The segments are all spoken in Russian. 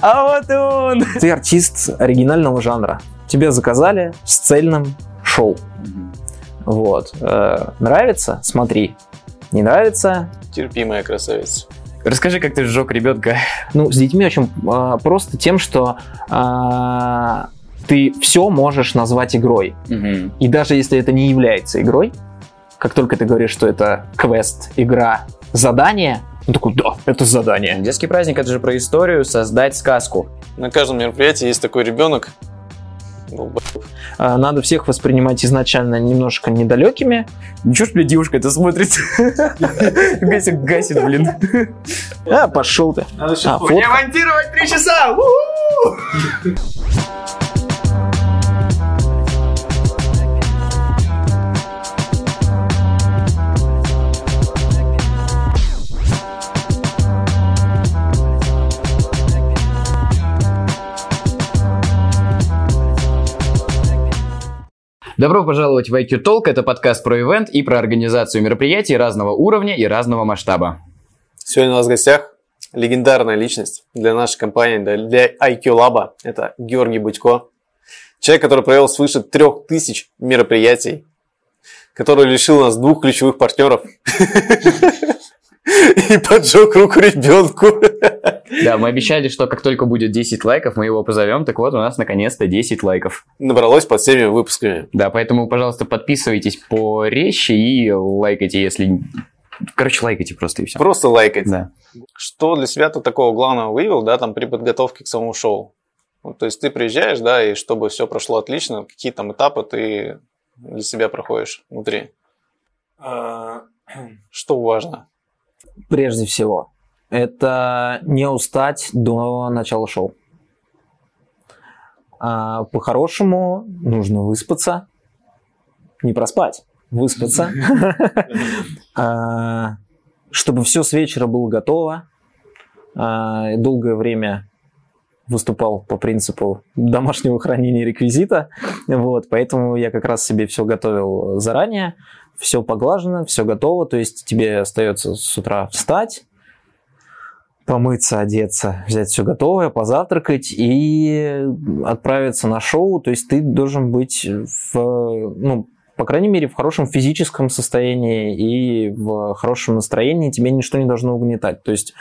А вот и он. Ты артист оригинального жанра. Тебе заказали с цельным шоу. Вот. Э, нравится? Смотри. Не нравится? Терпимая красавица. Расскажи, как ты сжег ребенка. Ну, с детьми очень а, просто тем, что а, ты все можешь назвать игрой. И даже если это не является игрой, как только ты говоришь, что это квест, игра, задание, он такой, да, это задание. Детский праздник это же про историю, создать сказку. На каждом мероприятии есть такой ребенок. А, Надо всех воспринимать изначально немножко недалекими. Ничего ж, блядь, девушка это смотрит. Гасит, гасит, блин. А, пошел ты. Надо А, фотка. монтировать три часа! Добро пожаловать в IQ Talk. Это подкаст про ивент и про организацию мероприятий разного уровня и разного масштаба. Сегодня у нас в гостях легендарная личность для нашей компании, для IQ Lab. Это Георгий Будько. Человек, который провел свыше трех тысяч мероприятий, который лишил нас двух ключевых партнеров и поджег руку ребенку. Да, мы обещали, что как только будет 10 лайков, мы его позовем. Так вот, у нас наконец-то 10 лайков. Набралось под всеми выпусками. Да, поэтому, пожалуйста, подписывайтесь по резче и лайкайте, если... Короче, лайкайте просто и все. Просто лайкать. Да. Что для себя ты такого главного выявил, да, там при подготовке к самому шоу? Ну, то есть ты приезжаешь, да, и чтобы все прошло отлично, какие там этапы ты для себя проходишь внутри? Что важно? Прежде всего, это не устать до начала шоу. А, по-хорошему нужно выспаться, не проспать, выспаться, А, чтобы все с вечера было готово. А, Долгое время выступал по принципу домашнего хранения реквизита, вот, поэтому я как раз себе все готовил заранее, все поглажено, все готово, то есть тебе остается с утра встать, помыться, одеться, взять все готовое, позавтракать и отправиться на шоу. То есть ты должен быть в, ну, по крайней мере, в хорошем физическом состоянии и в хорошем настроении. Тебе ничто не должно угнетать. То есть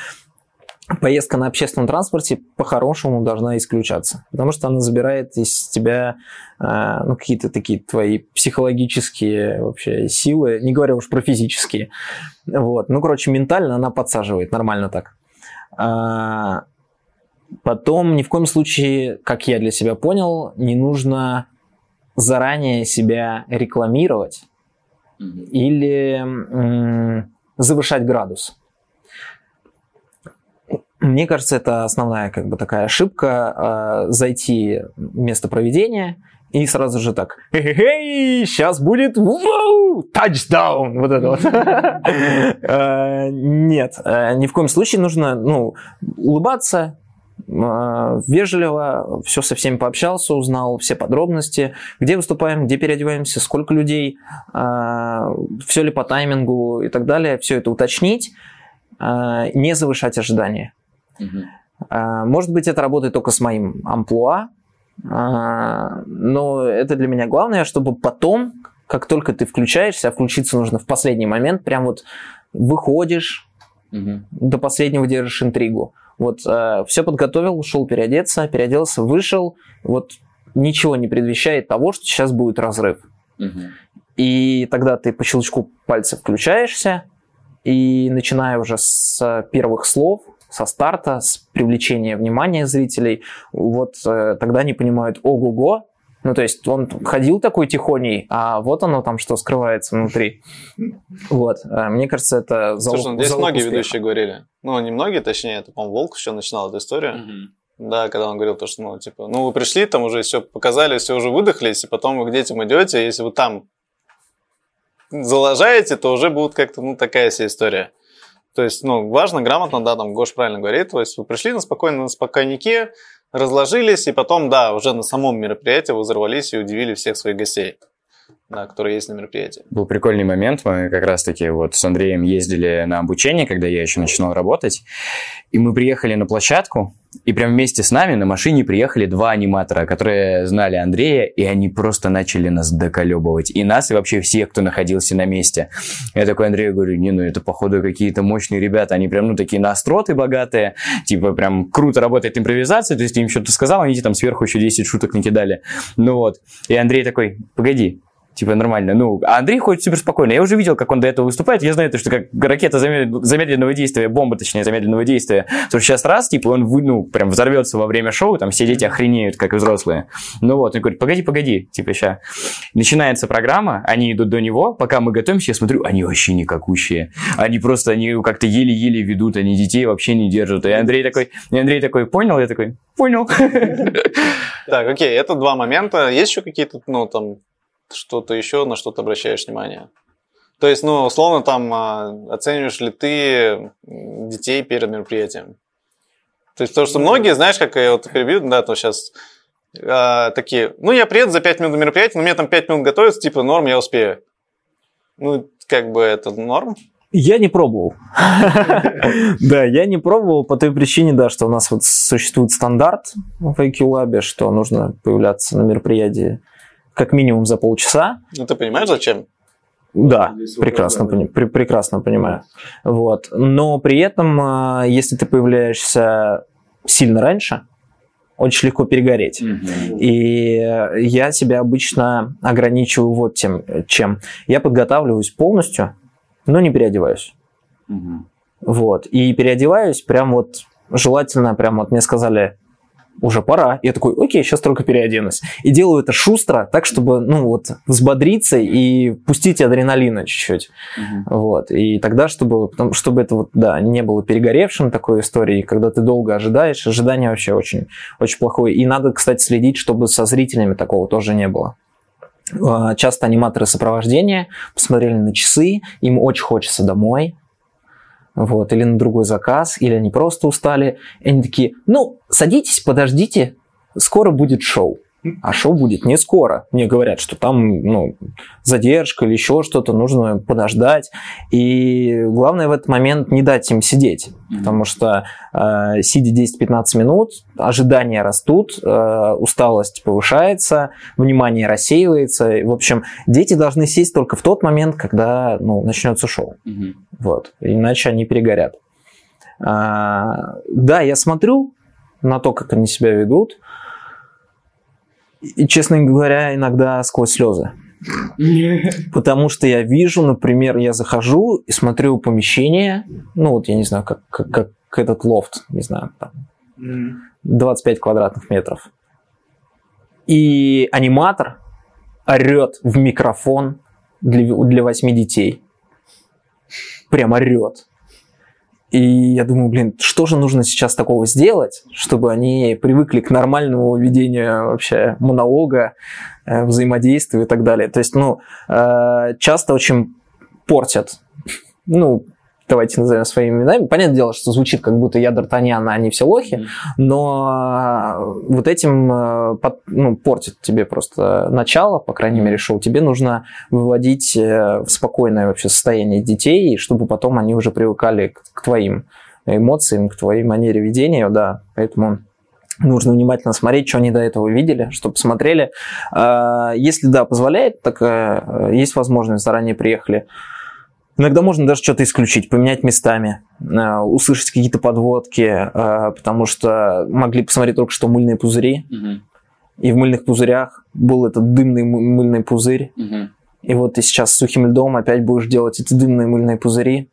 поездка на общественном транспорте по-хорошему должна исключаться, потому что она забирает из тебя э, ну, какие-то такие твои психологические вообще силы, не говоря уж про физические. Вот. Ну, короче, ментально она подсаживает, нормально так. А, Потом ни в коем случае, как я для себя понял, не нужно заранее себя рекламировать или м, завышать градус. Мне кажется, это основная как бы такая ошибка э, зайти в место проведения и сразу же так, хе-хе-хей, сейчас будет вау, тачдаун, вот это вот. Э, Нет, э, ни в коем случае нужно ну, улыбаться, э, вежливо, все со всеми пообщался, узнал все подробности, где выступаем, где переодеваемся, сколько людей, все ли по таймингу и так далее, все это уточнить, не завышать ожидания. А, Может быть, это работает только с моим амплуа, а, но это для меня главное, чтобы потом, как только ты включаешься, а включиться нужно в последний момент, прям вот выходишь, до последнего держишь интригу. Вот все подготовил, ушел переодеться, переоделся, вышел, вот ничего не предвещает того, что сейчас будет разрыв. И тогда ты по щелчку пальца включаешься, и начиная уже с первых слов, со старта, с привлечения внимания зрителей, вот э, тогда они понимают, ого-го, ну, то есть он ходил такой тихоней, а вот оно там что скрывается внутри. Вот. Э, Мне кажется, это залог, Слушай, ну, здесь залог многие успеха. ведущие говорили. Ну, не многие, точнее, это, по-моему, Волк еще начинал эту историю. Да, когда он говорил то, что, ну, типа, ну, вы пришли, там уже все показали, все уже выдохлись, и потом вы к детям идете, если вы там залажаете, то уже будет как-то, ну, такая вся история. То есть, ну, важно, грамотно, да, там Гош правильно говорит, то есть вы пришли на спокойно, на спокойнике, разложились, и потом, да, уже на самом мероприятии вы взорвались и удивили всех своих гостей. Да, которые есть на мероприятии. Был прикольный момент, мы как раз-таки вот с Андреем ездили на обучение, когда я еще начинал работать, и мы приехали на площадку, и прям вместе с нами на машине приехали два аниматора, которые знали Андрея, и они просто начали нас доколебывать. И нас, и вообще всех, кто находился на месте. Я такой Андрею говорю, не, ну это походу какие-то мощные ребята, они прям, ну, такие на остроты богатые, типа прям круто работает импровизация, то есть ты им что-то сказал, они там сверху еще 10 шуток накидали. Ну вот. И Андрей такой, погоди, типа нормально. Ну, а Андрей ходит супер спокойно. Я уже видел, как он до этого выступает. Я знаю, то, что как ракета замед... замедленного действия, бомба, точнее, замедленного действия. То сейчас раз, типа, он, ну, прям взорвется во время шоу, там все дети охренеют, как взрослые. Ну вот, он говорит, погоди, погоди, типа, сейчас. Начинается программа, они идут до него, пока мы готовимся, я смотрю, они вообще никакущие. Они просто, они как-то еле-еле ведут, они детей вообще не держат. И Андрей такой, и Андрей такой, понял? Я такой, понял. Так, окей, это два момента. Есть еще какие-то, ну, там, что-то еще, на что ты обращаешь внимание? То есть, ну, условно, там, а, оцениваешь ли ты детей перед мероприятием? То есть, то, что многие, знаешь, как я вот перебью, да, то сейчас а, такие, ну, я приеду за 5 минут на мероприятие, но мне там 5 минут готовиться, типа, норм, я успею. Ну, как бы это норм? Я не пробовал. Да, я не пробовал по той причине, да, что у нас вот существует стандарт в IQ Lab, что нужно появляться на мероприятии как минимум за полчаса. Ну, ты понимаешь, зачем? Да, прекрасно, пони- пр- прекрасно понимаю. Вот. Но при этом, а, если ты появляешься сильно раньше, очень легко перегореть. И я себя обычно ограничиваю вот тем, чем. Я подготавливаюсь полностью, но не переодеваюсь. Вот. И переодеваюсь прям вот желательно, прям вот мне сказали, уже пора. Я такой, окей, сейчас только переоденусь. И делаю это шустро, так, чтобы, ну, вот, взбодриться и пустить адреналина чуть-чуть. Мгм. Вот. И тогда, чтобы, чтобы это вот, да, не было перегоревшим такой историей, когда ты долго ожидаешь, ожидание вообще очень, очень плохое. И надо, кстати, следить, чтобы со зрителями такого тоже не было. А, Часто аниматоры сопровождения посмотрели на часы, им очень хочется домой, вот, или на другой заказ, или они просто устали. И они такие, ну, садитесь, подождите, скоро будет шоу. А шоу будет не скоро. Мне говорят, что там ну, задержка или еще что-то, нужно подождать. И главное в этот момент не дать им сидеть. Потому что э, сидя 10-15 минут, ожидания растут, э, усталость повышается, внимание рассеивается. В общем, дети должны сесть только в тот момент, когда ну, начнется шоу. Мгм. Вот. Иначе они перегорят. А, да, я смотрю на то, как они себя ведут. И, честно говоря, иногда сквозь слезы. Потому что я вижу, например, я захожу и смотрю помещение, ну вот я не знаю, как, как, как этот лофт, не знаю, там, 25 квадратных метров. И аниматор орет в микрофон для, для 8 детей. Прям орет. И я думаю, блин, что же нужно сейчас такого сделать, чтобы они привыкли к нормальному ведению вообще монолога, э, взаимодействия и так далее. То есть, ну, э, часто очень портят, ну, давайте назовем своими именами. Понятное дело, что звучит как будто я Д'Артаньян, а они все лохи, но э, вот этим э, ну, портит тебе просто начало, по крайней мере, шоу. Тебе нужно выводить э, в спокойное вообще состояние детей, чтобы потом они уже привыкали к, к твоим эмоциям, к твоей манере ведения, да, поэтому нужно внимательно смотреть, что они до этого видели, чтобы посмотрели. Если, да, позволяет, так есть возможность, заранее приехали. Иногда можно даже что-то исключить, поменять местами, э, услышать какие-то подводки, э, потому что могли посмотреть только что мыльные пузыри, Мгм. и в мыльных пузырях был этот дымный мы- мыльный пузырь, Мгм. и вот ты сейчас с сухим льдом опять будешь делать эти дымные мыльные пузыри.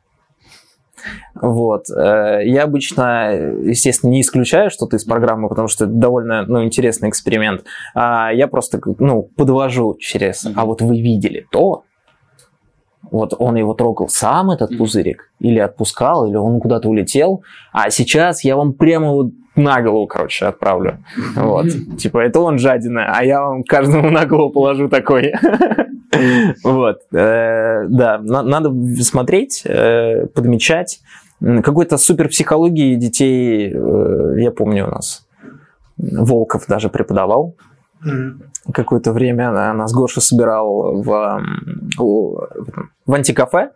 Вот. Э, Я обычно, естественно, не исключаю что-то из программы, потому что это довольно ну, интересный эксперимент. А Я просто ну, подвожу через, а вот вы видели то, вот он его трогал сам, этот пузырик, или отпускал, или он куда-то улетел, а сейчас я вам прямо вот на голову, короче, отправлю. Вот. Типа, это он жадина, а я вам каждому на голову положу такой. Вот. Э, Да, на- надо смотреть, э, подмечать. Какой-то супер психологии детей, э, я помню у нас, Волков даже преподавал какое-то время нас Гоша собирал в, в антикафе,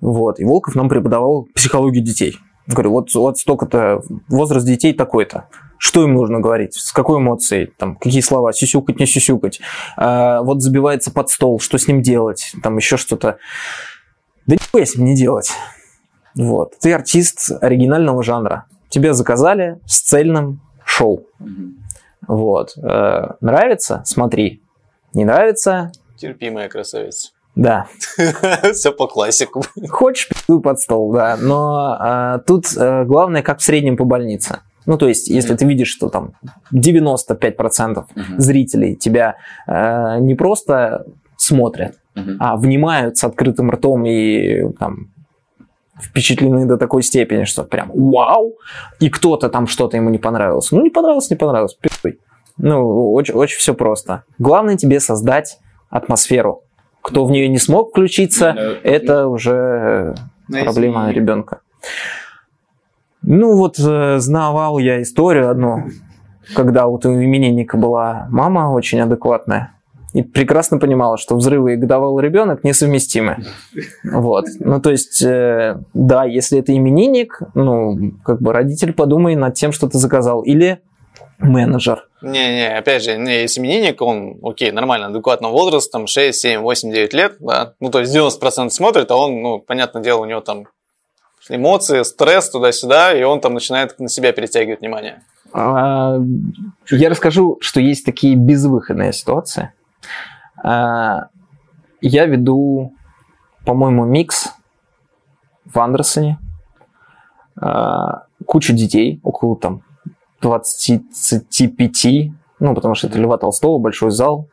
вот, и Волков нам преподавал психологию детей. Говорю, вот, вот столько-то, возраст детей такой-то. Что им нужно говорить? С какой эмоцией? Там, какие слова? Сюсюкать, не сюсюкать? А, вот забивается под стол, что с ним делать? Там еще что-то. Да нихуя с ним не делать. Вот. Ты артист оригинального жанра. Тебя заказали с цельным шоу. Вот. Э, нравится? Смотри. Не нравится? Терпимая красавица. Да. Все по классику. Хочешь, пиздуй под стол, да. Но а, тут а, главное, как в среднем по больнице. Ну, то есть, если Мгм. ты видишь, что там 95% зрителей тебя а, не просто смотрят, а внимают с открытым ртом и там впечатлены до такой степени, что прям вау, и кто-то там что-то ему не понравилось. Ну, не понравилось, не понравилось, пиздуй. Ну, очень, очень все просто. Главное тебе создать атмосферу. Кто в нее не смог включиться, это уже э, проблема ребенка. Ну вот э, знавал я историю одну, когда вот у именинника была мама очень адекватная и прекрасно понимала, что взрывы и годовалый ребенок несовместимы. Вот. Ну, то есть, э, да, если это именинник, ну, как бы родитель подумай над тем, что ты заказал. Или менеджер. Не-не, опять же, не, если именинник, он, окей, нормально, адекватного возраста, там 6, 7, 8, 9 лет, да, ну, то есть 90% смотрит, а он, ну, понятное дело, у него там эмоции, стресс туда-сюда, и он там начинает на себя перетягивать внимание. А, Я расскажу, что есть такие безвыходные ситуации. А, Я веду, по-моему, микс в Андерсоне. А, Кучу детей, около там 25, ну, потому что это Льва Толстого, большой зал.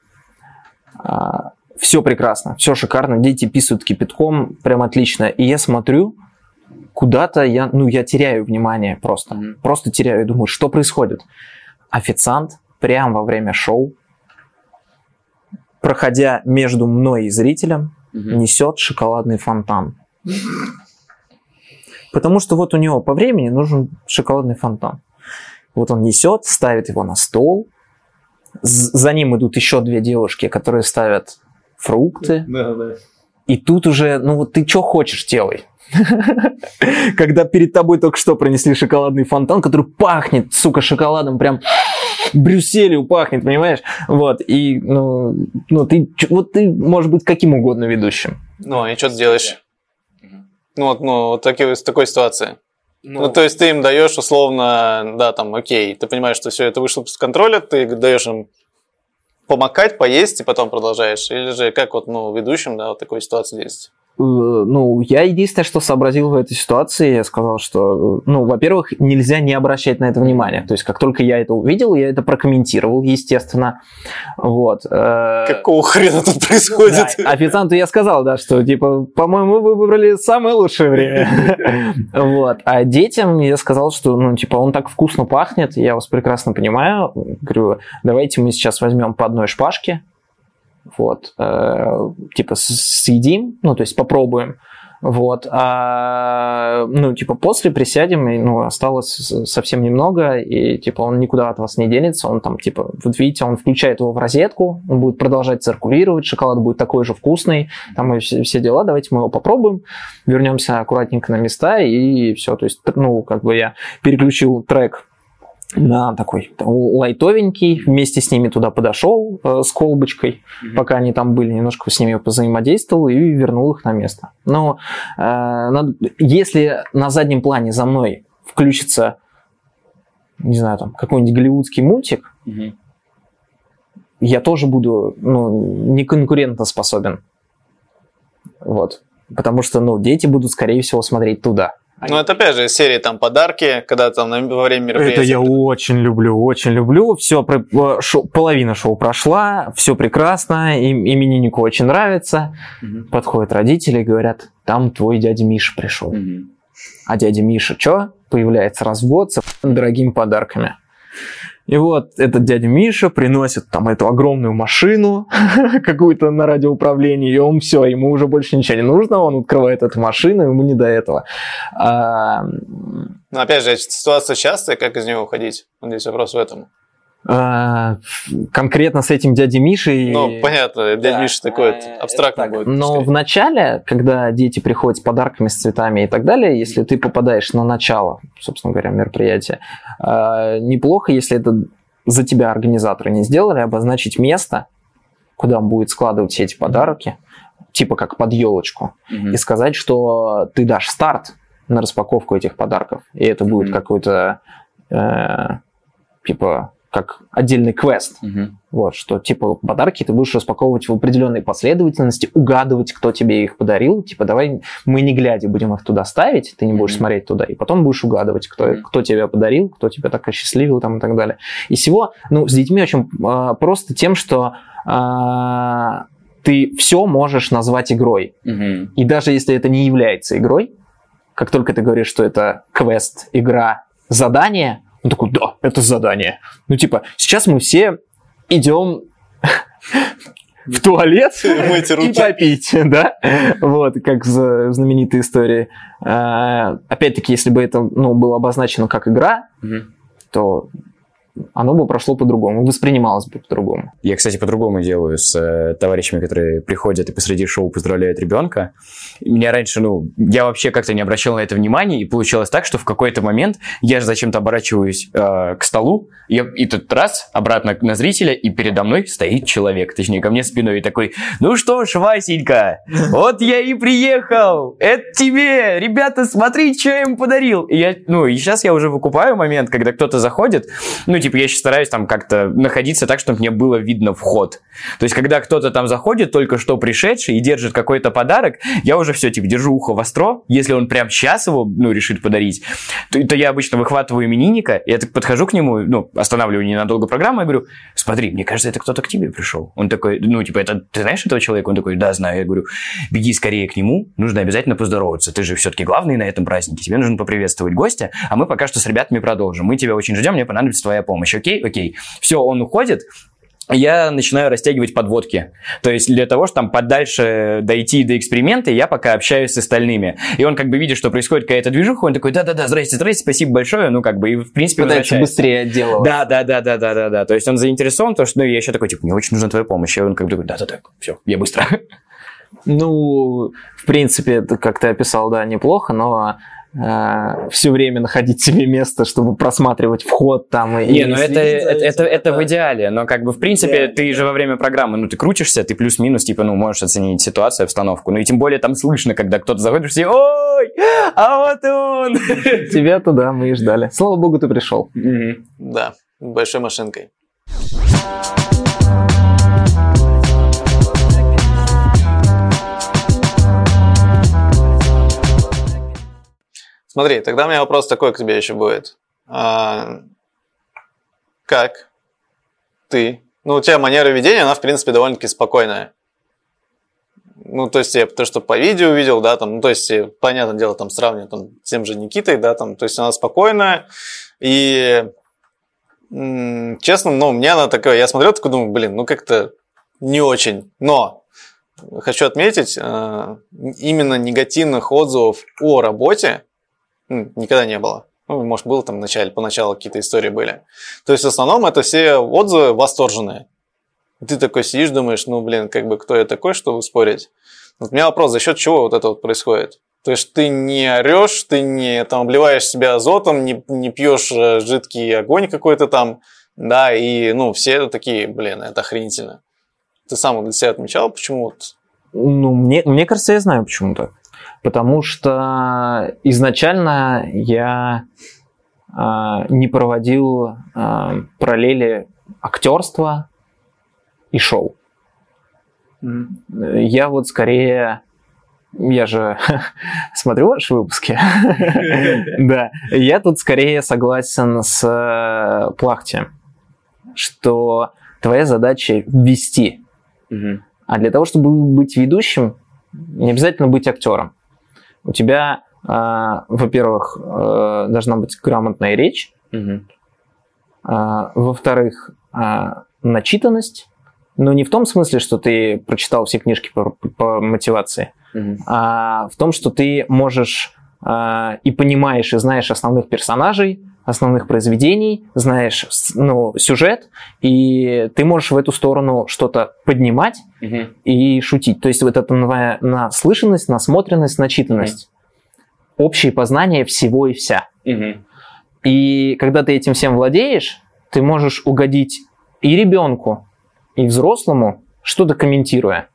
Все прекрасно, все шикарно, дети писают кипятком, прям отлично. И я смотрю, куда-то я, ну, я теряю внимание просто. Мгм. Просто теряю думаю, что происходит? Официант прямо во время шоу, проходя между мной и зрителем, несет шоколадный фонтан. Потому что вот у него по времени нужен шоколадный фонтан. Вот он несет, ставит его на стол. За ним идут еще две девушки, которые ставят фрукты. Да, да. И тут уже, ну вот ты что хочешь, делай. Когда перед тобой только что принесли шоколадный фонтан, который пахнет, сука, шоколадом, прям Брюсселью пахнет, понимаешь? Вот, и, ну, ну ты, вот ты, может быть, каким угодно ведущим. Ну, и что ты делаешь? Ну, вот, ну, вот таки- в такой ситуации. Ну, то есть ты им даешь условно, да, там, окей, ты понимаешь, что все это вышло из контроля, ты даешь им помакать, поесть и потом продолжаешь. Или же как вот, ну, ведущим, да, вот такой ситуации действовать. Э, Ну, я единственное, что сообразил в этой ситуации, я сказал, что, э, ну, во-первых, нельзя не обращать на это внимание. То есть, как только я это увидел, я это прокомментировал, естественно. Вот. э, Какого хрена тут происходит? Да, официанту я сказал, да, что, типа, по-моему, вы выбрали самое лучшее время. Вот. А детям я сказал, что, ну, типа, он так вкусно пахнет, я вас прекрасно понимаю. Говорю, давайте мы сейчас возьмем по одной шпажке, вот, э, типа, съедим, ну, то есть попробуем. Вот, а, ну, типа, после присядем, и, ну, осталось совсем немного, и, типа, он никуда от вас не денется, он там, типа, вот видите, он включает его в розетку, он будет продолжать циркулировать, шоколад будет такой же вкусный, там и все, все дела, давайте мы его попробуем, вернемся аккуратненько на места, и все, то есть, ну, как бы я переключил трек на такой лайтовенький, вместе с ними туда подошел э, с колбочкой, пока они там были, немножко с ними позаимодействовал и вернул их на место. Но э, надо- если на заднем плане за мной включится, не знаю, там какой-нибудь голливудский мультик, я тоже буду ну, не конкурентоспособен. Вот. Потому что, ну, дети будут, скорее всего, смотреть туда. Ну, это опять же серии там подарки, когда там на- во время мероприятия. Это я очень люблю, очень люблю. Все, половина шоу прошла, все прекрасно, им, имениннику очень нравится. Подходят родители и говорят, там твой дядя Миша пришел. А дядя Миша что? Появляется раз в год с дорогими подарками. И вот этот дядя Миша приносит там эту огромную машину какую-то на радиоуправлении, и он все, ему уже больше ничего не нужно, он открывает эту машину, ему не до этого. А, Но опять же, ситуация частая, как из нее уходить? Вот Здесь вопрос в этом. Э, конкретно с этим дядей Мишей. Ну, понятно, дядя Да, Миша такой э, абстрактный так. будет. Но в начале, когда дети приходят с подарками, с цветами и так далее, если ты попадаешь на начало, собственно говоря, мероприятия, э, неплохо, если это за тебя организаторы не сделали, обозначить место, куда он будет складывать все эти подарки, типа как под елочку, Мгм. и сказать, что ты дашь старт на распаковку этих подарков, и это будет Мгм. какой-то э, типа как отдельный квест. Мгм. Вот, что типа подарки ты будешь распаковывать в определенной последовательности, угадывать, кто тебе их подарил. Типа, давай мы не глядя будем их туда ставить, ты не будешь Мгм. смотреть туда, и потом будешь угадывать, кто, Мгм. кто тебя подарил, кто тебя так осчастливил там, и так далее. И всего, ну, с детьми очень а, просто тем, что а, ты все можешь назвать игрой. Мгм. И даже если это не является игрой, как только ты говоришь, что это квест, игра, задание, он такой, да, это задание. Ну, типа, сейчас мы все идем в туалет и попить, да? Вот, как в знаменитой истории. А, Опять-таки, если бы это ну, было обозначено как игра, то оно бы прошло по-другому, воспринималось бы по-другому. Я, кстати, по-другому делаю с э, товарищами, которые приходят и посреди шоу поздравляют ребенка. Меня раньше, ну, я вообще как-то не обращал на это внимания, и получилось так, что в какой-то момент я же зачем-то оборачиваюсь э, к столу, и, и тут раз, обратно на зрителя, и передо мной стоит человек, точнее, ко мне спиной, и такой, ну что ж, Васенька, вот я и приехал, это тебе, ребята, смотри, что я им подарил. И я, ну, и сейчас я уже выкупаю момент, когда кто-то заходит, ну, типа, я сейчас стараюсь там как-то находиться так, чтобы мне было видно вход. То есть, когда кто-то там заходит, только что пришедший, и держит какой-то подарок, я уже все, типа, держу ухо востро. Если он прям сейчас его, ну, решит подарить, то, то я обычно выхватываю именинника, я так подхожу к нему, ну, останавливаю ненадолго программу и говорю, смотри, мне кажется, это кто-то к тебе пришел. Он такой, ну, типа, это ты знаешь этого человека? Он такой, да, знаю. Я говорю, беги скорее к нему, нужно обязательно поздороваться. Ты же все-таки главный на этом празднике, тебе нужно поприветствовать гостя, а мы пока что с ребятами продолжим. Мы тебя очень ждем, мне понадобится твоя помощь. Окей? Окей. Все, он уходит, я начинаю растягивать подводки. То есть для того, чтобы там подальше дойти до эксперимента, я пока общаюсь с остальными. И он как бы видит, что происходит какая-то движуха, он такой, да-да-да, здрасте, здрасте, спасибо большое. Ну, как бы, и в принципе Пытается быстрее отделываться. Да, да, да, да, да, да, да. То есть он заинтересован, потому что ну, я еще такой, типа, мне очень нужна твоя помощь. И он как бы такой, да-да-да, все, я быстро. Ну, в принципе, как ты описал, да, неплохо, но все время находить себе место, чтобы просматривать вход там и Не, ну это, это, это, это в идеале, но как бы в принципе Да, ты же во время программы, ну ты крутишься, ты плюс-минус, типа, ну можешь оценить ситуацию, обстановку, ну и тем более там слышно, когда кто-то заходит, все, ой, а вот он. Тебя туда мы и ждали. Слава богу, ты пришел. Да, большой машинкой. Смотри, тогда у меня вопрос такой к тебе еще будет. А, как ты? Ну, у тебя манера ведения, она, в принципе, довольно-таки спокойная. Ну, то есть, я то, что по видео видел, да, там, ну, то есть, понятное дело, там, сравнивать там, с тем же Никитой, да, там, то есть, она спокойная, и, м, честно, ну, мне она такая, я смотрел, такой, думаю, блин, ну, как-то не очень, но хочу отметить, э, именно негативных отзывов о работе м, никогда не было. Ну, может, было там начале, поначалу какие-то истории были. То есть, в основном, это все отзывы восторженные. Ты такой сидишь, думаешь, ну, блин, как бы, кто я такой, чтобы спорить? Вот у меня вопрос, за счет чего вот это вот происходит? То есть, ты не орешь, ты не там, обливаешь себя азотом, не, не пьешь э, жидкий огонь какой-то там, да, и, ну, все такие, блин, это охренительно. Ты сам для себя отмечал, почему вот Ну, мне, мне кажется, я знаю почему так. Потому что изначально я а, не проводил а, параллели актерства и шоу. Я вот скорее... Я же смотрю ваши выпуски. Да. Я тут скорее согласен с э, Плахти, что твоя задача вести. А для того, чтобы быть ведущим, не обязательно быть актером. У тебя, а, во-первых, э, должна быть грамотная речь, а, во-вторых, а, начитанность, но не в том смысле, что ты прочитал все книжки по, по мотивации, Мгм. а в том, что ты можешь и понимаешь, и знаешь основных персонажей, основных произведений, знаешь ну, сюжет, и ты можешь в эту сторону что-то поднимать и шутить. То есть вот это твоя наслышанность, насмотренность, начитанность. Общее познание всего и вся. И когда ты этим всем владеешь, ты можешь угодить и ребенку, и взрослому, что-то комментируя.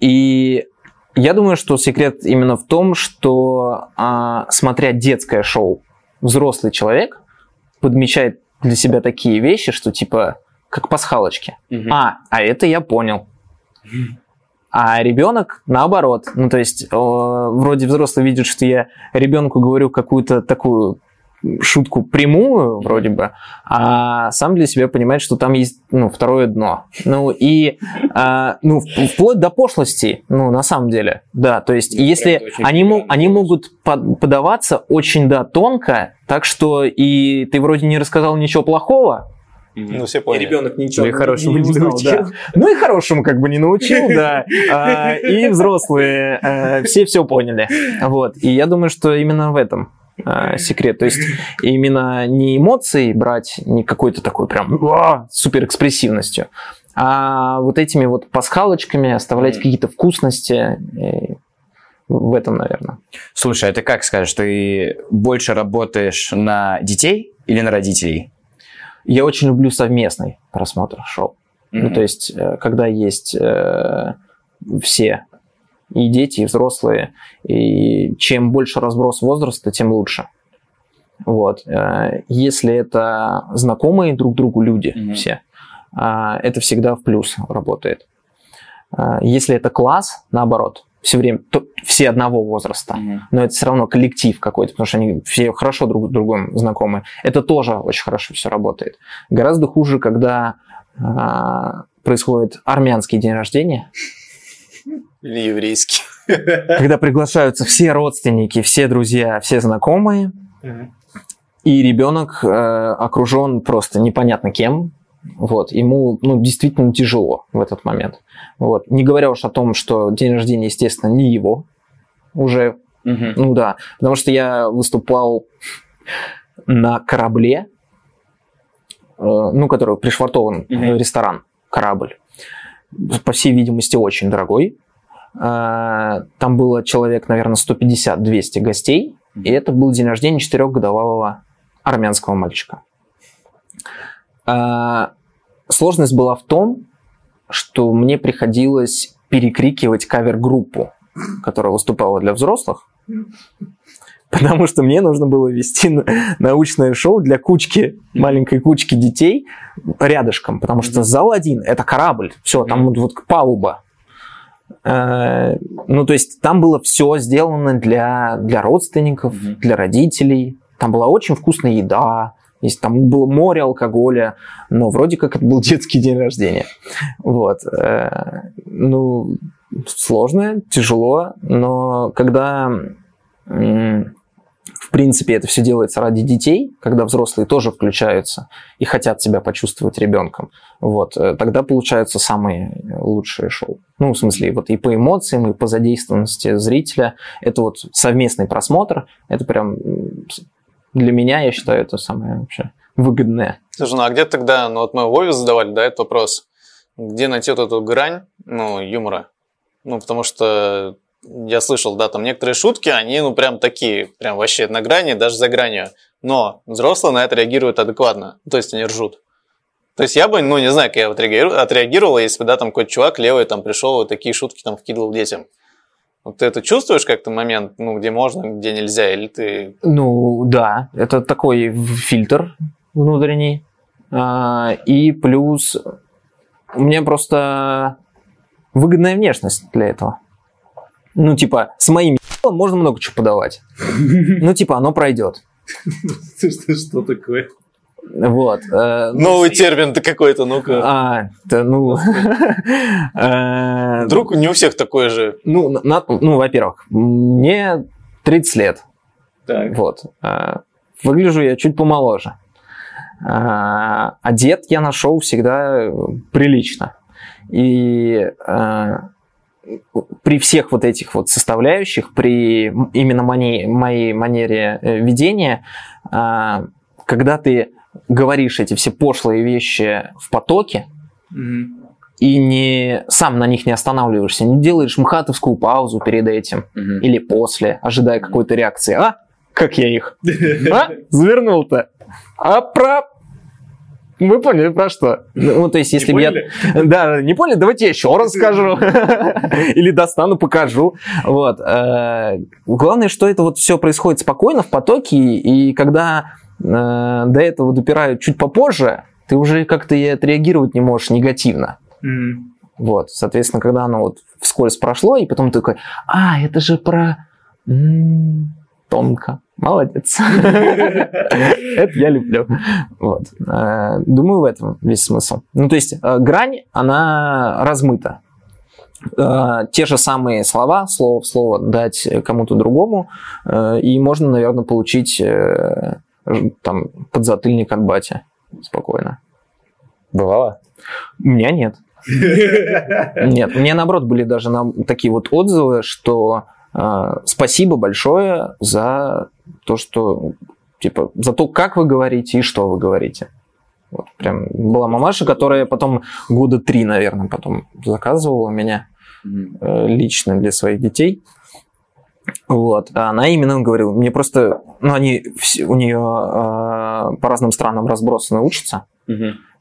И я думаю, что секрет именно в том, что а, смотря детское шоу, взрослый человек подмечает для себя такие вещи, что типа как пасхалочки. А, а это я понял. А ребенок наоборот. Ну, то есть, э, вроде взрослый видит, что я ребенку говорю какую-то такую шутку прямую, вроде бы, а сам для себя понимает, что там есть ну, второе дно. Ну и а, ну, вплоть до пошлости, ну, на самом деле, да. То есть, и если они, мо- приятно. они могут под- подаваться очень, да, тонко, так что и ты вроде не рассказал ничего плохого, Ну, все поняли. ребенок ничего Ну и хорошему не узнал, научил. да. Ну и хорошему как бы не научил, да. А, И взрослые э, все все поняли. Вот. И я думаю, что именно в этом э, секрет. То есть именно не эмоции брать, не какой-то такой прям «Уа!» супер экспрессивностью, а вот этими вот пасхалочками оставлять Мгм. какие-то вкусности. И в этом, наверное. Слушай, а ты как скажешь, ты больше работаешь на детей или на родителей? Я очень люблю совместный просмотр шоу. Ну, то есть, э, когда есть э, все, и дети, и взрослые, и чем больше разброс возраста, тем лучше. Вот. Э, Если это знакомые друг другу люди Мгм. все, а, это всегда в плюс работает. А, Если это класс, наоборот, все время то- все одного возраста, Мгм. но это все равно коллектив какой-то, потому что они все хорошо друг с другом знакомы. Это тоже очень хорошо все работает. Гораздо хуже, когда а, происходит армянский день рождения, Или еврейский. когда приглашаются все родственники, все друзья, все знакомые, и ребенок э, окружен просто непонятно кем. Вот, ему ну, действительно тяжело в этот момент. Вот. Не говоря уж о том, что день рождения, естественно, не его уже Мгм. Ну да, потому что я выступал на корабле, э, ну, который пришвартован э, ресторан, корабль. По всей видимости, очень дорогой. Э, Там было человек, наверное, 150-200 гостей, и это был день рождения четырехгодовалого армянского мальчика. Э, Сложность была в том, что мне приходилось перекрикивать кавер-группу, которая выступала для взрослых, потому что мне нужно было вести на- научное шоу для кучки, маленькой кучки детей рядышком, потому что зал один – это корабль, все, там вот палуба. Э, Ну, то есть там было все сделано для, для родственников, Мгм. для родителей. Там была очень вкусная еда, есть, там было море алкоголя, но вроде как это был детский день рождения. Вот. Э, Ну, сложно, тяжело, но когда, в принципе, это все делается ради детей, когда взрослые тоже включаются и хотят себя почувствовать ребенком, вот, э, тогда получаются самые лучшие шоу. Ну, в смысле, вот и по эмоциям, и по задействованности зрителя. Это вот совместный просмотр, это прям для меня, я считаю, это самое вообще выгодное. Слушай, ну а где тогда, ну вот мы Вове задавали, да, этот вопрос, где найти вот эту грань, ну, юмора? Ну, потому что я слышал, да, там некоторые шутки, они, ну, прям такие, прям вообще на грани, даже за гранью. Но взрослые на это реагируют адекватно, то есть они ржут. То есть я бы, ну, не знаю, как я вот отреагировал, если бы, да, там какой-то чувак левый там пришел и такие шутки там вкидывал детям. Вот ты это чувствуешь как-то момент, ну, где можно, где нельзя, или ты... Ну, да, это такой фильтр внутренний. А, И плюс у меня просто выгодная внешность для этого. Ну, типа, с моим ебалом можно много чего подавать. Ну, типа, оно пройдет. Что такое? Вот. э, Новый термин-то какой-то, ну-ка. А, да, ну... э, Вдруг не у всех такое же. Ну, на- ну, во-первых, мне 30 лет. Так. Вот. А, Выгляжу я чуть помоложе. А, Одет я на шоу всегда э, прилично. И при всех вот этих вот составляющих, при именно моей, моей манере э, ведения, а, когда ты говоришь эти все пошлые вещи в потоке, и не сам на них не останавливаешься, не делаешь мхатовскую паузу перед этим Мгм. или после, ожидая какой-то реакции. А? Как я их? А? Завернул-то. А про... Вы поняли про что? Ну, то есть, если бы я... Да, не поняли? Давайте я еще раз скажу. Или достану, покажу. Вот. Э, Главное, что это вот все происходит спокойно, в потоке, и когда э, до этого допирают чуть попозже, ты уже как-то и отреагировать не можешь негативно. Вот, соответственно, когда оно вот вскользь прошло, и потом ты такой, а, это же про... м, Тонко. Молодец. Это я люблю. Вот. Э, Думаю, в этом весь смысл. Ну, то есть, э, грань, она размыта. Э, Те же самые слова, слово в слово дать кому-то другому, и можно, наверное, получить там подзатыльник от бати спокойно. Бывало? У меня нет. Нет, мне наоборот были даже на- такие вот отзывы, что спасибо большое за то, что типа за то, как вы говорите и что вы говорите. Вот прям была мамаша, которая потом года три, наверное, потом заказывала у меня э, лично для своих детей. Вот. А она именно говорила, мне просто, ну, они, у нее э, по разным странам разбросаны учатся,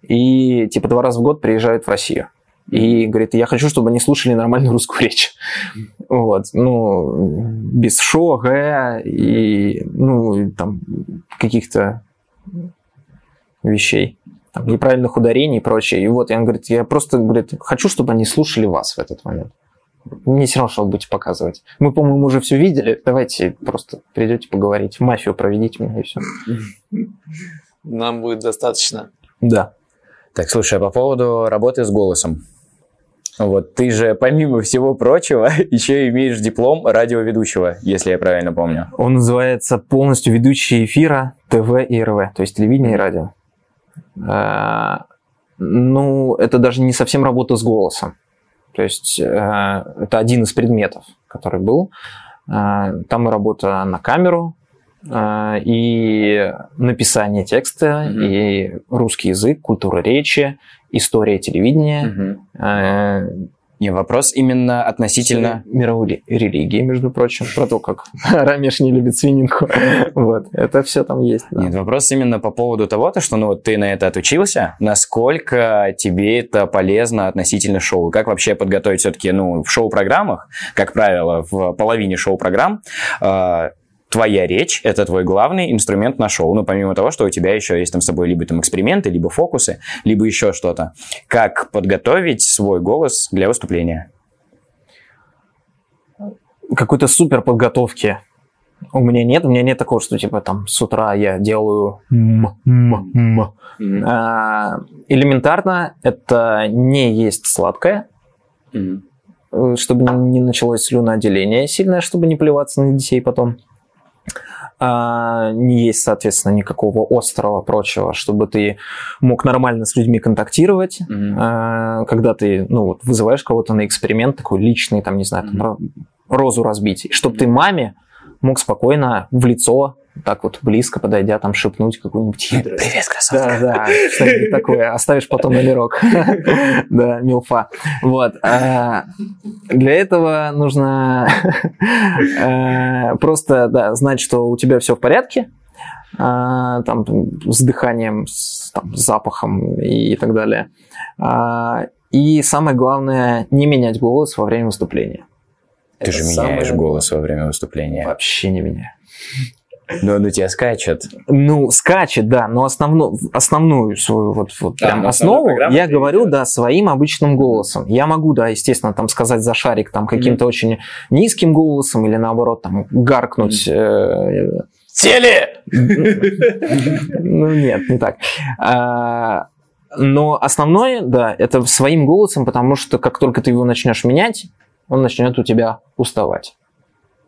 и типа два раза в год приезжают в Россию. И говорит, я хочу, чтобы они слушали нормальную русскую речь. Вот, ну, без шо, г и, ну, там, каких-то вещей, там, неправильных ударений и прочее. И вот, и он говорит, я просто, говорит, хочу, чтобы они слушали вас в этот момент. Мне все равно, что вы будете показывать. Мы, по-моему, уже все видели. Давайте просто придете поговорить. Мафию проведите меня и все. Нам будет достаточно. Да. Так, слушай, а по поводу работы с голосом. Вот ты же, помимо всего прочего, еще имеешь диплом радиоведущего, если я правильно помню. Он называется полностью ведущий эфира ТВ и РВ, то есть телевидение и радио. Э, Ну, это даже не совсем работа с голосом. То есть э, это один из предметов, который был. Э, Там и работа на камеру, и написание текста, Мгм. и русский язык, культура речи, история телевидения, э, Не, вопрос именно относительно... мировой ли- религии, между прочим, про то, как Рамеш не любит свининку. Вот, это все там есть. да. Нет, вопрос именно по поводу того, то, что ну, вот ты на это отучился, насколько тебе это полезно относительно шоу? Как вообще подготовить все-таки, ну, в шоу-программах, как правило, в половине шоу-программ, э, твоя речь – это твой главный инструмент на шоу. Ну, помимо того, что у тебя еще есть там с собой либо там эксперименты, либо фокусы, либо еще что-то. Как подготовить свой голос для выступления? Какой-то супер подготовки у меня нет. У меня нет такого, что типа там с утра я делаю м, м, м. А, Элементарно это не есть сладкое, э, чтобы не не началось слюноотделение сильное, чтобы не плеваться на детей потом. А, не есть, соответственно, никакого острого прочего, чтобы ты мог нормально с людьми контактировать. А, когда ты ну, вот, вызываешь кого-то на эксперимент такой личный, там, не знаю, там, ро- розу разбить, чтобы ты маме мог спокойно в лицо, так вот близко подойдя, там шепнуть какую-нибудь хитрую. Привет, красотка! Да, да, что-нибудь такое. Оставишь потом номерок. Да, милфа. Вот. а, Для этого нужно э, просто да, знать, что у тебя все в порядке, а, там с дыханием, с там, запахом и так далее. А, И самое главное, не менять голос во время выступления. Ты Это же самое меняешь голос во время выступления. Вообще не меняю. Но он у тебя скачет. Ну, скачет, да, но основну, основную свою вот, вот А, прям ну, основу я говорю, да, своим обычным голосом. Я могу, да, естественно, там сказать за шарик там каким-то очень низким голосом или наоборот там гаркнуть. э, Теле! Ну, нет, не так. А, Но основное, да, это своим голосом, потому что как только ты его начнешь менять, он начнет у тебя уставать.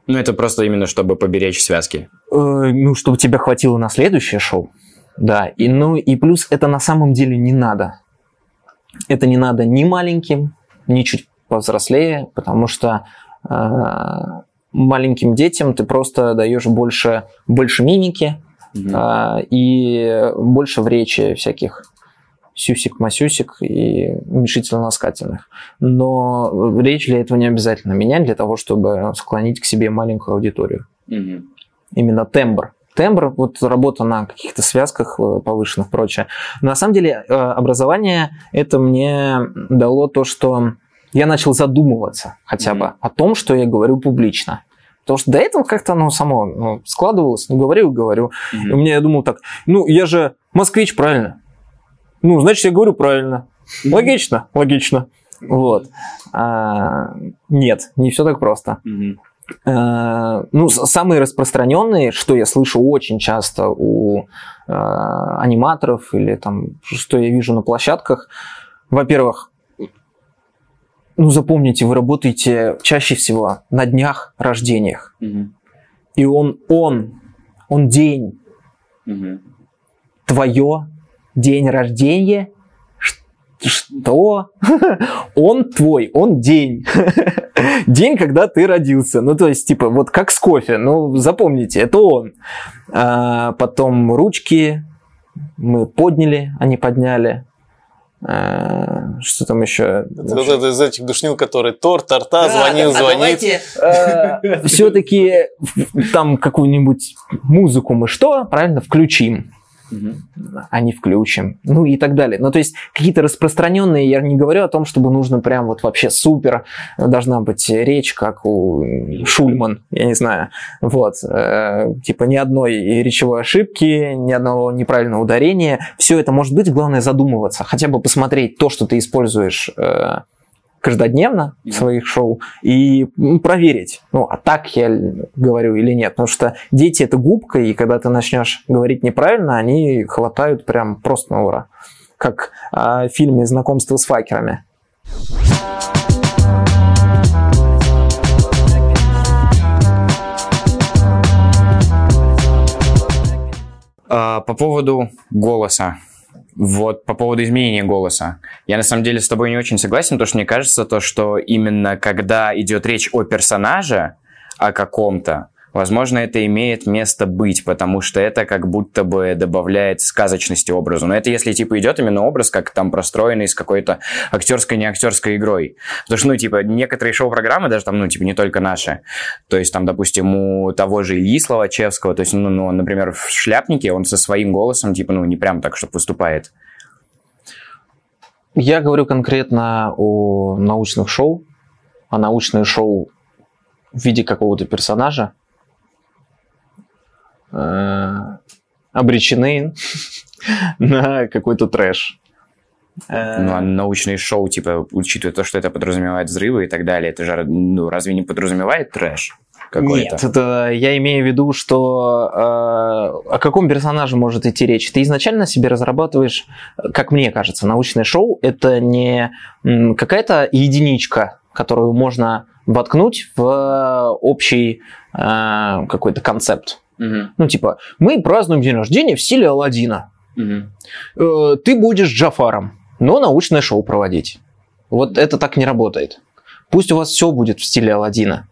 Ну, это просто именно, чтобы поберечь связки. Э, ну, чтобы тебя хватило на следующее шоу. Да, и, ну и плюс это на самом деле не надо. Это не надо ни маленьким, ни чуть повзрослее, потому что э, маленьким детям ты просто даешь больше, больше мимики Мгм. а, и больше в речи всяких сюсик-масюсик и уменьшительно-ласкательных. Но речь для этого не обязательно менять, для того, чтобы склонить к себе маленькую аудиторию. Мгм. Именно тембр. Тембр, вот работа на каких-то связках э, повышенных, прочее. На самом деле э, образование это мне дало то, что я начал задумываться хотя бы Мгм. о том, что я говорю публично. Потому что до этого как-то оно само ну, складывалось, ну говорю говорю. Мгм. И у меня я думал так, ну я же москвич, правильно? Ну, значит, я говорю правильно. Логично, логично. Вот. А, нет, не все так просто. Э, Ну, самые распространенные, что я слышу очень часто у э, аниматоров или там, что я вижу на площадках, во-первых, ну, запомните, вы работаете чаще всего на днях рождениях. Мгм. И он, он, он день, Мгм. твое день рождения. Что? Он твой, он день. День, когда ты родился. Ну, то есть, типа, вот как с кофе. Ну, запомните, это он. А, потом ручки мы подняли, а не подняли. А, что там еще? Вот это из этих душнил, который торт, торта, звонил, звонит. все-таки там какую-нибудь музыку мы что, правильно, включим Не включим, ну и так далее. Ну, то есть какие-то распространенные, я не говорю о том, чтобы нужно прям вот вообще супер, должна быть речь, как у Шульман, я не знаю, вот, э, типа ни одной речевой ошибки, ни одного неправильного ударения, все это может быть, главное задумываться, хотя бы посмотреть то, что ты используешь э, каждодневно в своих шоу и ну, проверить, ну, а так я говорю или нет. Потому что дети это губка, и когда ты начнешь говорить неправильно, они хватают прям просто на ура. Как а, в фильме «Знакомство с факерами». А, По поводу голоса. Вот по поводу изменения голоса. Я на самом деле с тобой не очень согласен, потому что мне кажется, то, что именно когда идет речь о персонаже, о каком-то, возможно, это имеет место быть, потому что это как будто бы добавляет сказочности образу. Но это если, типа, идет именно образ, как там простроенный с какой-то актерской, не актерской игрой. Потому что, ну, типа, некоторые шоу-программы, даже там, ну, типа, не только наши, то есть там, допустим, у того же Ильи Словачевского, то есть, ну, ну, например, в «Шляпнике» он со своим голосом, типа, ну, не прям так, чтобы выступает. Я говорю конкретно о научных шоу, а научные шоу в виде какого-то персонажа обречены на какой-то трэш. Э, Ну, а научные шоу, типа, учитывая то, что это подразумевает взрывы и так далее, это же, ну, разве не подразумевает трэш какой-то? Нет, это я имею в виду, что э, о каком персонаже может идти речь. Ты изначально себе разрабатываешь, как мне кажется, научное шоу это не какая-то единичка, которую можно воткнуть в общий э, какой-то концепт. Мгм, Ну, типа, мы празднуем день рождения в стиле Алладина. мгм. Э, ты будешь Джафаром, но научное шоу проводить. Вот это так не работает. Пусть у вас все будет в стиле Алладина.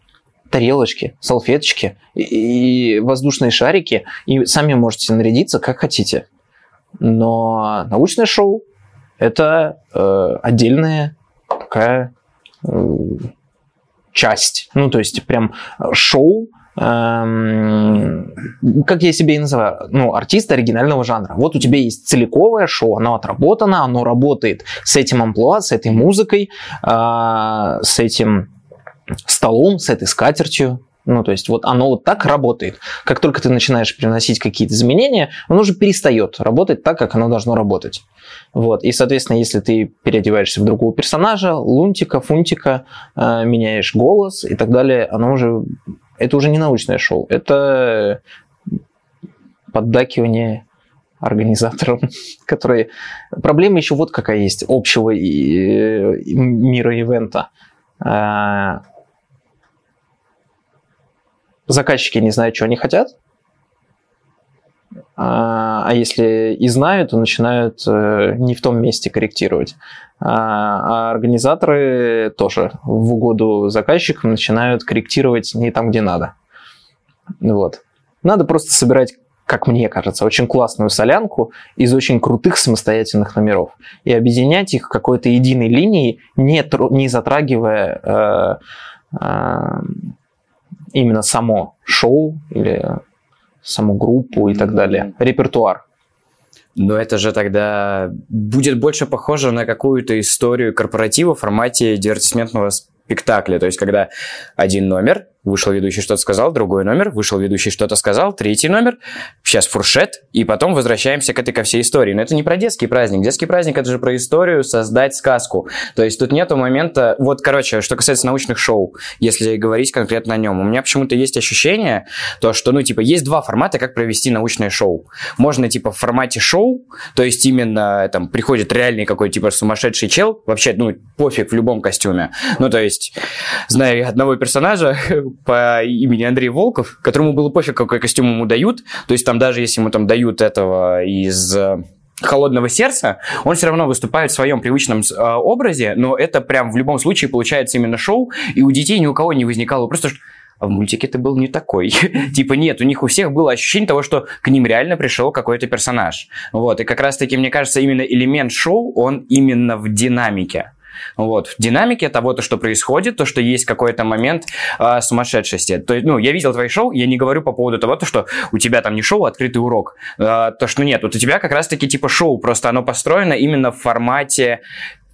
Тарелочки, салфеточки и и воздушные шарики, и сами можете нарядиться как хотите. Но научное шоу это э, отдельная такая э, часть. Ну, то есть прям шоу, эм, как я себе и называю, ну, артист оригинального жанра. Вот у тебя есть целиковое шоу, оно отработано, оно работает с этим амплуа, с этой музыкой, э, с этим столом, с этой скатертью. Ну, то есть вот оно вот так работает. Как только ты начинаешь приносить какие-то изменения, оно уже перестает работать так, как оно должно работать. Вот. И, соответственно, если ты переодеваешься в другого персонажа, лунтика, фунтика, э, меняешь голос и так далее, оно уже... Это уже не научное шоу. Это поддакивание организаторам, которые... Проблема еще вот какая есть общего и- и мира ивента. А, Заказчики не знают, что они хотят. А а если и знают, то начинают э, не в том месте корректировать. А а организаторы тоже в угоду заказчикам начинают корректировать не там, где надо. Вот. Надо просто собирать, как мне кажется, очень классную солянку из очень крутых самостоятельных номеров и объединять их какой-то единой линией, не, тро- не затрагивая э, э, именно само шоу или саму группу и так далее, репертуар. Но это же тогда будет больше похоже на какую-то историю корпоратива в формате дивертисментного спектакля. То есть, когда один номер, вышел ведущий, что-то сказал, другой номер, вышел ведущий, что-то сказал, третий номер, сейчас фуршет, и потом возвращаемся к этой ко всей истории. Но это не про детский праздник. Детский праздник это же про историю, создать сказку. То есть тут нету момента... Вот, короче, что касается научных шоу, если говорить конкретно о нем, у меня почему-то есть ощущение, то, что, ну, типа, есть два формата, как провести научное шоу. Можно, типа, в формате шоу, то есть именно, там, приходит реальный какой-то, типа, сумасшедший чел, вообще, ну, пофиг в любом костюме. Ну, то есть, знаю одного персонажа по имени Андрей Волков, которому было пофиг, какой костюм ему дают, то есть там даже если ему там дают этого из э, холодного сердца, он все равно выступает в своем привычном э, образе, но это прям в любом случае получается именно шоу, и у детей ни у кого не возникало просто а в мультике ты был не такой. типа нет, у них у всех было ощущение того, что к ним реально пришел какой-то персонаж. Вот, и как раз-таки, мне кажется, именно элемент шоу, он именно в динамике. Вот. В динамике того, то, что происходит, то, что есть какой-то момент э, сумасшедшести. То есть, ну, я видел твои шоу, я не говорю по поводу того, то, что у тебя там не шоу, а открытый урок. Э, то, что нет, вот у тебя как раз-таки типа шоу, просто оно построено именно в формате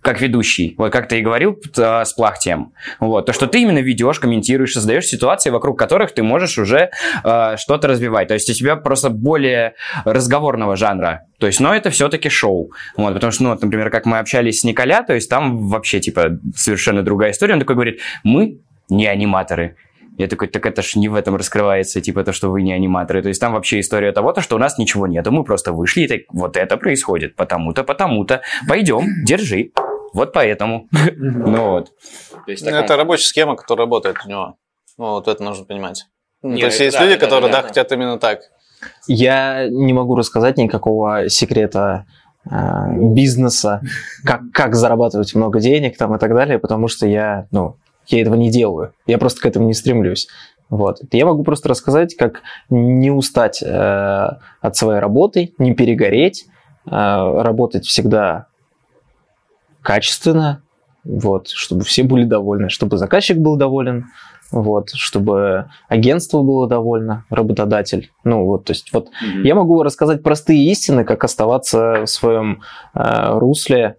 как ведущий, вот как ты и говорил э, с Плахтием. Вот, то, что ты именно ведешь, комментируешь, создаешь ситуации, вокруг которых ты можешь уже э, что-то развивать. То есть у тебя просто более разговорного жанра. То есть, но это все-таки шоу. Вот, потому что, ну, вот, например, как мы общались с Николя, то есть там вообще, типа, совершенно другая история. Он такой говорит, мы не аниматоры. Я такой, так это ж не в этом раскрывается, типа, то, что вы не аниматоры. То есть там вообще история того, то, что у нас ничего нету, мы просто вышли, и так, вот это происходит, потому-то, потому-то. Пойдем, держи. Вот поэтому. Ну вот. Ну, Это рабочая схема, которая работает у него. Ну, вот это нужно понимать. Ну, То есть есть люди, которые, да, хотят именно так. Я не могу рассказать никакого секрета э, бизнеса, как, как зарабатывать много денег там и так далее, потому что я, ну, я этого не делаю. Я просто к этому не стремлюсь. Вот. Я могу просто рассказать, как не устать э, от своей работы, не перегореть, э, работать всегда качественно, вот, чтобы все были довольны, чтобы заказчик был доволен, вот, чтобы агентство было довольно, работодатель. Ну, вот, то есть, вот Мгм. я могу рассказать простые истины, как оставаться в своем э, русле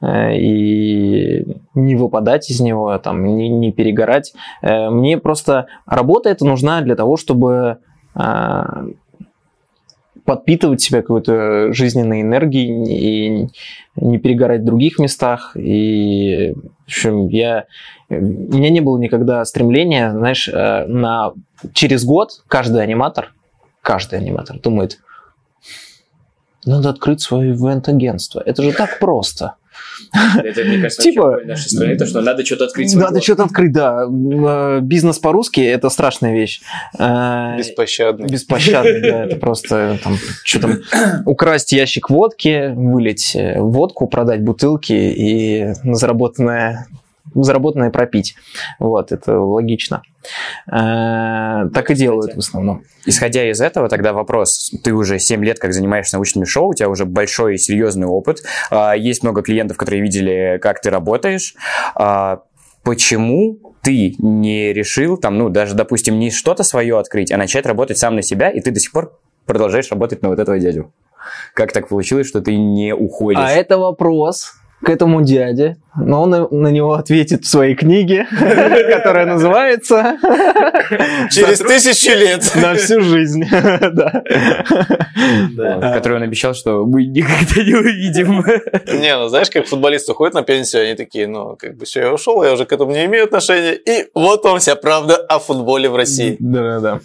э, и не выпадать из него, там, не, не перегорать. Э, мне просто работа эта нужна для того, чтобы э, подпитывать себя какой-то жизненной энергией и не перегорать в других местах. И, в общем, я... У меня не было никогда стремления, знаешь, э, на... через год каждый аниматор, каждый аниматор думает, надо открыть свое ивент-агентство. Это же так просто. Это, мне кажется, Типа- в нашей стране, то, что надо что-то открыть. Надо что-то открыть, да. Э, Бизнес по-русски – это страшная вещь. Э, Беспощадный. Беспощадный, да, это просто там, что там, украсть ящик водки, вылить э, водку, продать бутылки и заработанное, заработанное пропить. Вот, это логично. Э, Так и делают в основном. Исходя из этого, тогда вопрос. Ты уже 7 лет как занимаешься научными шоу, у тебя уже большой и серьезный опыт. А, Есть много клиентов, которые видели, как ты работаешь. А, Почему ты не решил, там, ну, даже, допустим, не что-то свое открыть, а начать работать сам на себя, и ты до сих пор продолжаешь работать на вот этого дядю? Как так получилось, что ты не уходишь? А это вопрос к этому дяде, но он на- него ответит в своей книге, которая называется Через тысячу лет. «На всю жизнь». Да. Вот, который он обещал, что мы никогда не увидим. Не, ну знаешь, как футболисты уходят на пенсию, они такие, ну, как бы все, я ушел, я уже к этому не имею отношения. И вот вам вся правда о футболе в России. Да, да, да.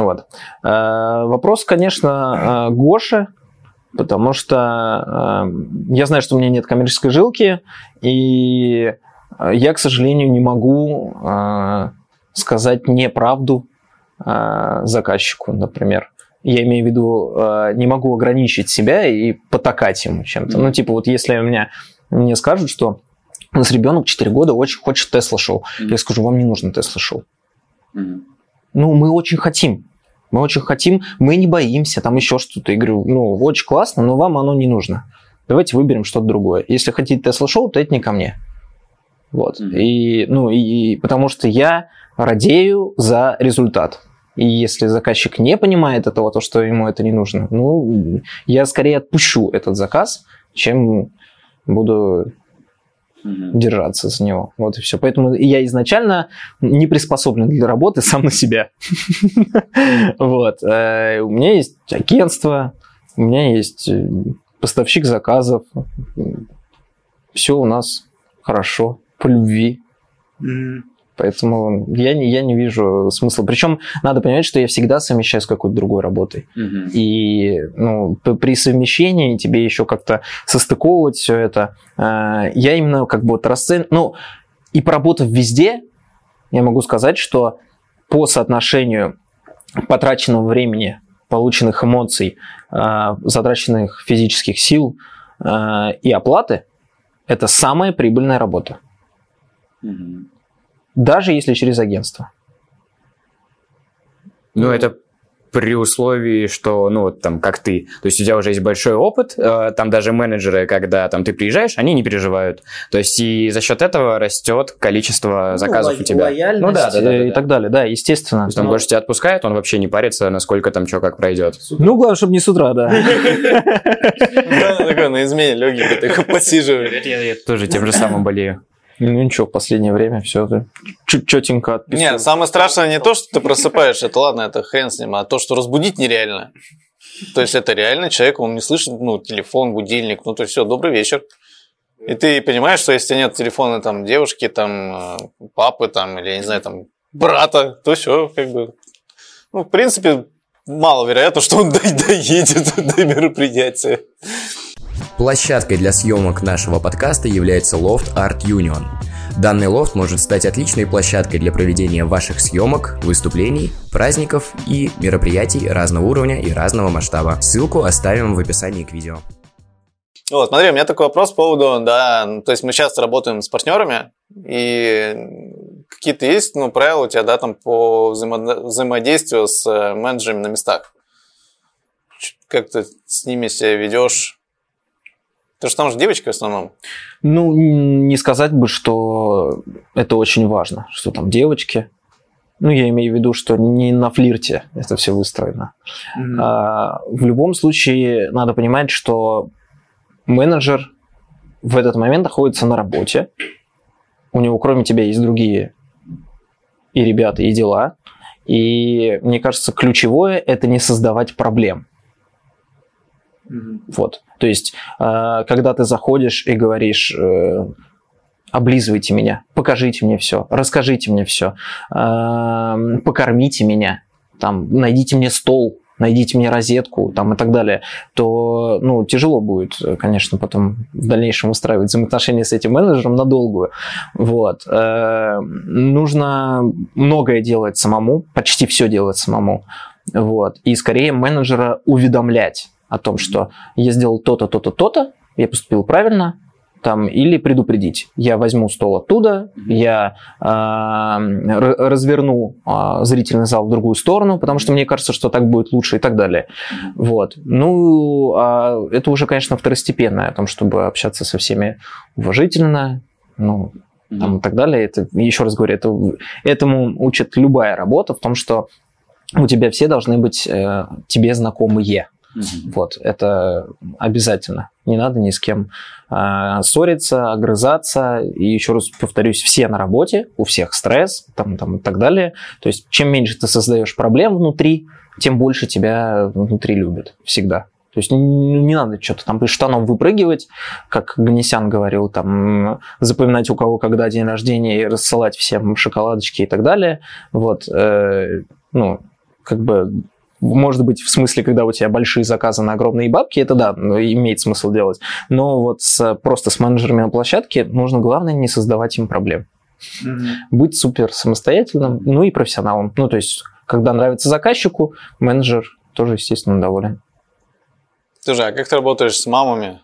Вот. Э, Вопрос, конечно, э, Гоши, потому что э, я знаю, что у меня нет коммерческой жилки, и я, к сожалению, не могу э, сказать неправду э, заказчику, например. Я имею в виду, э, не могу ограничить себя и потакать ему чем-то. Ну, типа, вот если у меня, мне скажут, что у нас ребенок 4 года очень хочет Тесла шоу, Мгм. я скажу, вам не нужно Тесла шоу. Мгм. Ну, мы очень хотим. Мы очень хотим, мы не боимся, там еще что-то. Я говорю, ну, очень классно, но вам оно не нужно. Давайте выберем что-то другое. Если хотите Тесла шоу, то это не ко мне. Вот. Мгм. И, ну, и, и потому что я радею за результат. И если заказчик не понимает этого, то что ему это не нужно, ну, я скорее отпущу этот заказ, чем буду Мгм. держаться за него. Вот и все. Поэтому я изначально не приспособлен для работы сам на себя. Вот. Э, У меня есть агентство, у меня есть э, поставщик заказов. Все у нас хорошо, по любви. Поэтому я не, я не вижу смысла. Причем надо понимать, что я всегда совмещаю с какой-то другой работой. Мгм. И ну, при совмещении тебе еще как-то состыковывать все это. э, Я именно как бы вот расцен... Ну, и поработав везде, я могу сказать, что по соотношению потраченного времени, полученных эмоций, э, затраченных физических сил э, и оплаты, это самая прибыльная работа. Мгм. Даже если через агентство. Ну, это при условии, что, ну, вот там, как ты, то есть у тебя уже есть большой опыт, э, там даже менеджеры, когда там ты приезжаешь, они не переживают. То есть и за счет этого растет количество заказов у тебя. Ну да, да, да, э, и да. так далее. Да, естественно. То есть он больше тебя отпускает, он вообще не парится, насколько там что как пройдет. Ну, главное, чтобы не с утра, да. Да, такой на измене легенький, такой посиживает. Я, я тоже тем же самым болею. Ну ничего, в последнее время все чуть четенько отписываю. Нет, самое страшное не то, что ты просыпаешь, это ладно, это хрен с ним, а то, что разбудить нереально. То есть это реально человек, он не слышит, ну, телефон, будильник, ну, то есть все, добрый вечер. И ты понимаешь, что если нет телефона там девушки, там э, папы, там, или, я не знаю, там брата, то все, как бы, ну, в принципе, маловероятно, что он до- доедет до мероприятия. Площадкой для съемок нашего подкаста является лофт Art Union. Данный лофт может стать отличной площадкой для проведения ваших съемок, выступлений, праздников и мероприятий разного уровня и разного масштаба. Ссылку оставим в описании к видео. Вот, смотри, у меня такой вопрос по поводу, да, ну, то есть мы часто работаем с партнерами, и какие-то есть, ну, правила у тебя, да, там по взаимо- взаимодействию с э, менеджерами на местах? Как ты с ними себя ведешь? Потому что там же девочки в основном. Ну, не сказать бы, что это очень важно, что там девочки. Ну, я имею в виду, что не на флирте это все выстроено. А, в любом случае, надо понимать, что менеджер в этот момент находится на работе. У него, кроме тебя, есть другие и ребята, и дела. И мне кажется, ключевое это не создавать проблем. Вот. То есть, э, когда ты заходишь и говоришь, э, облизывайте меня, покажите мне все, расскажите мне все, покормите меня, там, найдите мне стол, найдите мне розетку там, и так далее, то ну, тяжело будет, конечно, потом в дальнейшем устраивать взаимоотношения с этим менеджером надолгую. Вот. Э, Нужно многое делать самому, почти все делать самому. Вот. И скорее менеджера уведомлять о том, что я сделал то-то, то-то, то-то, я поступил правильно, там, или предупредить. Я возьму стол оттуда, я э, разверну э, зрительный зал в другую сторону, потому что мне кажется, что так будет лучше и так далее. Вот. Ну, а это уже, конечно, второстепенное, о том, чтобы общаться со всеми уважительно, ну, там, и так далее. Это, еще раз говорю, это, этому учит любая работа, в том, что у тебя все должны быть э, тебе знакомые. Мгм. Вот, это обязательно. Не надо ни с кем а, ссориться, огрызаться. И еще раз повторюсь, все на работе, у всех стресс там, там, и так далее. То есть, чем меньше ты создаешь проблем внутри, тем больше тебя внутри любят. Всегда. То есть н- не надо что-то там из штанов выпрыгивать, как Ганесян говорил, там запоминать у кого когда день рождения и рассылать всем шоколадочки и так далее. Вот, э, ну, как бы может быть, в смысле, когда у тебя большие заказы на огромные бабки, это да, ну, имеет смысл делать. Но вот с, просто с менеджерами на площадке нужно, главное, не создавать им проблем. Быть супер самостоятельным, ну и профессионалом. Ну, то есть, когда нравится заказчику, менеджер тоже, естественно, доволен. Слушай, а как ты работаешь с мамами,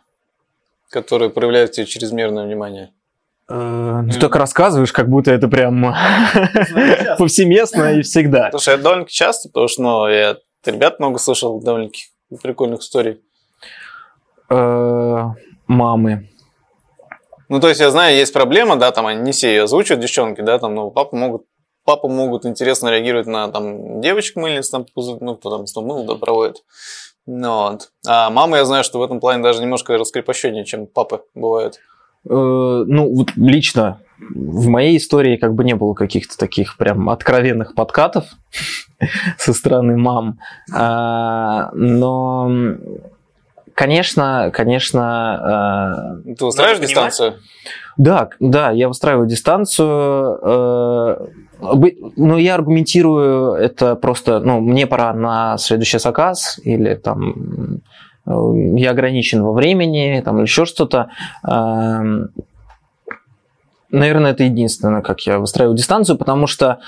которые проявляют тебе чрезмерное внимание? Э, Ты только рассказываешь, как будто это прям повсеместно и всегда. Слушай, это довольно часто, потому что ну, я ребят много слышал довольно прикольных историй. Э, Мамы. Ну, то есть, я знаю, есть проблема, да, там они не все ее озвучивают, девчонки, да, там, ну, папа могут папа могут интересно реагировать на там девочек мыльниц, там, ну, кто там что мыло да, проводит. Ну, вот. А мама, я знаю, что в этом плане даже немножко раскрепощеннее, чем папы бывают. Э, Ну, вот лично в моей истории как бы не было каких-то таких прям откровенных подкатов со стороны мам. А, Но, конечно, конечно, э, Ты устраиваешь дистанцию? Да, да, я выстраиваю дистанцию. бы- Но я аргументирую это просто, ну, мне пора на следующий заказ, или там э, я ограничен во времени, там, или еще что-то. Наверное, это единственное, как я выстраиваю дистанцию, потому что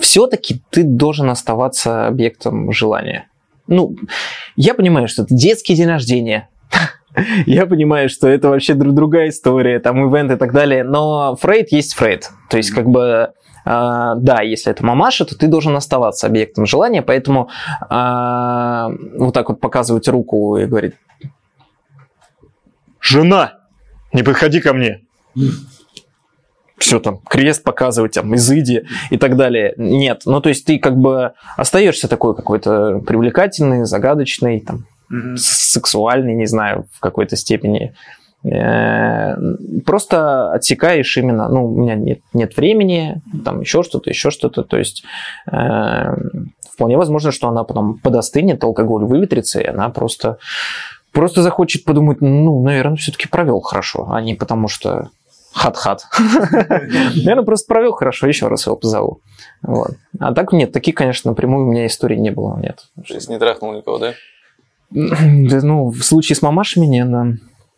все-таки ты должен оставаться объектом желания. Ну, я понимаю, что это детский день рождения, я понимаю, что это вообще дру- другая история, там ивент и так далее, но Фрейд есть Фрейд. То есть, как бы, а, да, если это мамаша, то ты должен оставаться объектом желания, поэтому а, вот так вот показывать руку и говорить, жена, не подходи ко мне. Все там, крест показывать, там, изыди и так далее. Нет, ну то есть ты как бы остаешься такой какой-то привлекательный, загадочный, там, с- сексуальный, не знаю, в какой-то степени. Э, Просто отсекаешь именно, ну, у меня нет, нет времени, там еще что-то, еще что-то. То есть э, вполне возможно, что она потом подостынет, алкоголь выветрится, и она просто, просто захочет подумать, ну, наверное, все-таки провел хорошо, а не потому что хат-хат. Наверное, просто провел хорошо, еще раз его позову. Вот. А так нет, таких, конечно, напрямую у меня историй не было, нет. То есть не трахнул никого, да? Да, ну, в случае с мамашами не, да.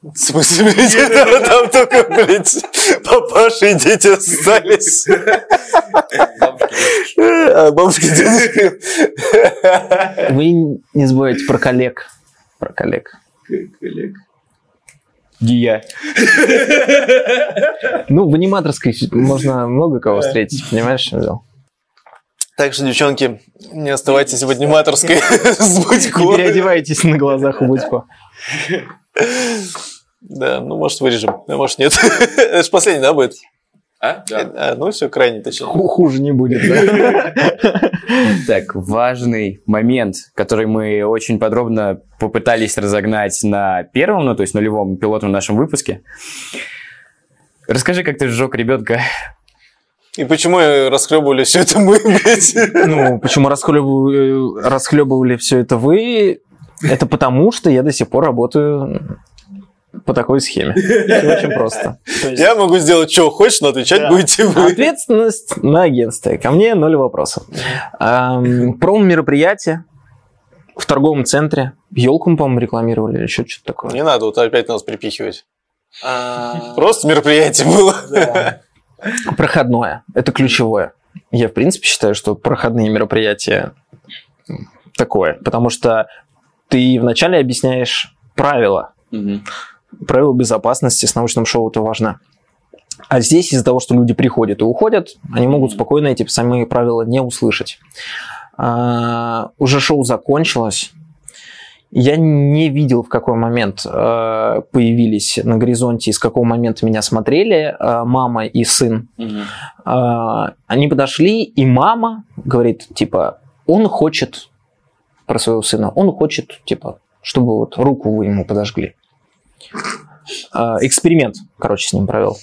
В смысле, блядь, там только, блядь, папаша и дети остались. А бабушки и дедушки. Вы не забывайте про коллег. Про коллег. Гия. Ну, в аниматорской можно много кого встретить, понимаешь, чем дело? Так что, девчонки, не оставайтесь в аниматорской с Не Будько. переодевайтесь на глазах у Будько. Да, ну, может, вырежем, а может, нет. Это же последний, да, будет? А? А, ну, все, крайний, точнее. Ху- Хуже не будет, да? Так, важный момент, который мы очень подробно попытались разогнать на первом, ну, то есть нулевом пилотном нашем выпуске. Расскажи, как ты сжег ребенка. И почему расхлебывали все это мы, блядь? Ну, почему расхлебывали, расхлебывали все это вы? Это потому, что я до сих пор работаю по такой схеме. Всё очень просто. То есть- Я могу сделать, что хочешь, но отвечать Да. будете вы. Ответственность на агентстве. Ко мне ноль вопросов. Эм, Промо-мероприятие в торговом центре. Елку, мы, по-моему, рекламировали или еще что-то такое. Не надо вот опять нас припихивать. Просто мероприятие было. Проходное. Это ключевое. Я, в принципе, считаю, что проходные мероприятия такое. Потому что ты вначале объясняешь правила. Правила безопасности с научным шоу это важно. А здесь из-за того, что люди приходят и уходят, они могут спокойно эти самые правила не услышать. А, уже шоу закончилось. Я не видел, в какой момент э, появились на горизонте и с какого момента меня смотрели э, мама и сын. А, они подошли, и мама говорит, типа, он хочет про своего сына, он хочет, типа, чтобы вот руку вы ему подожгли. А, Эксперимент, короче, с ним провел.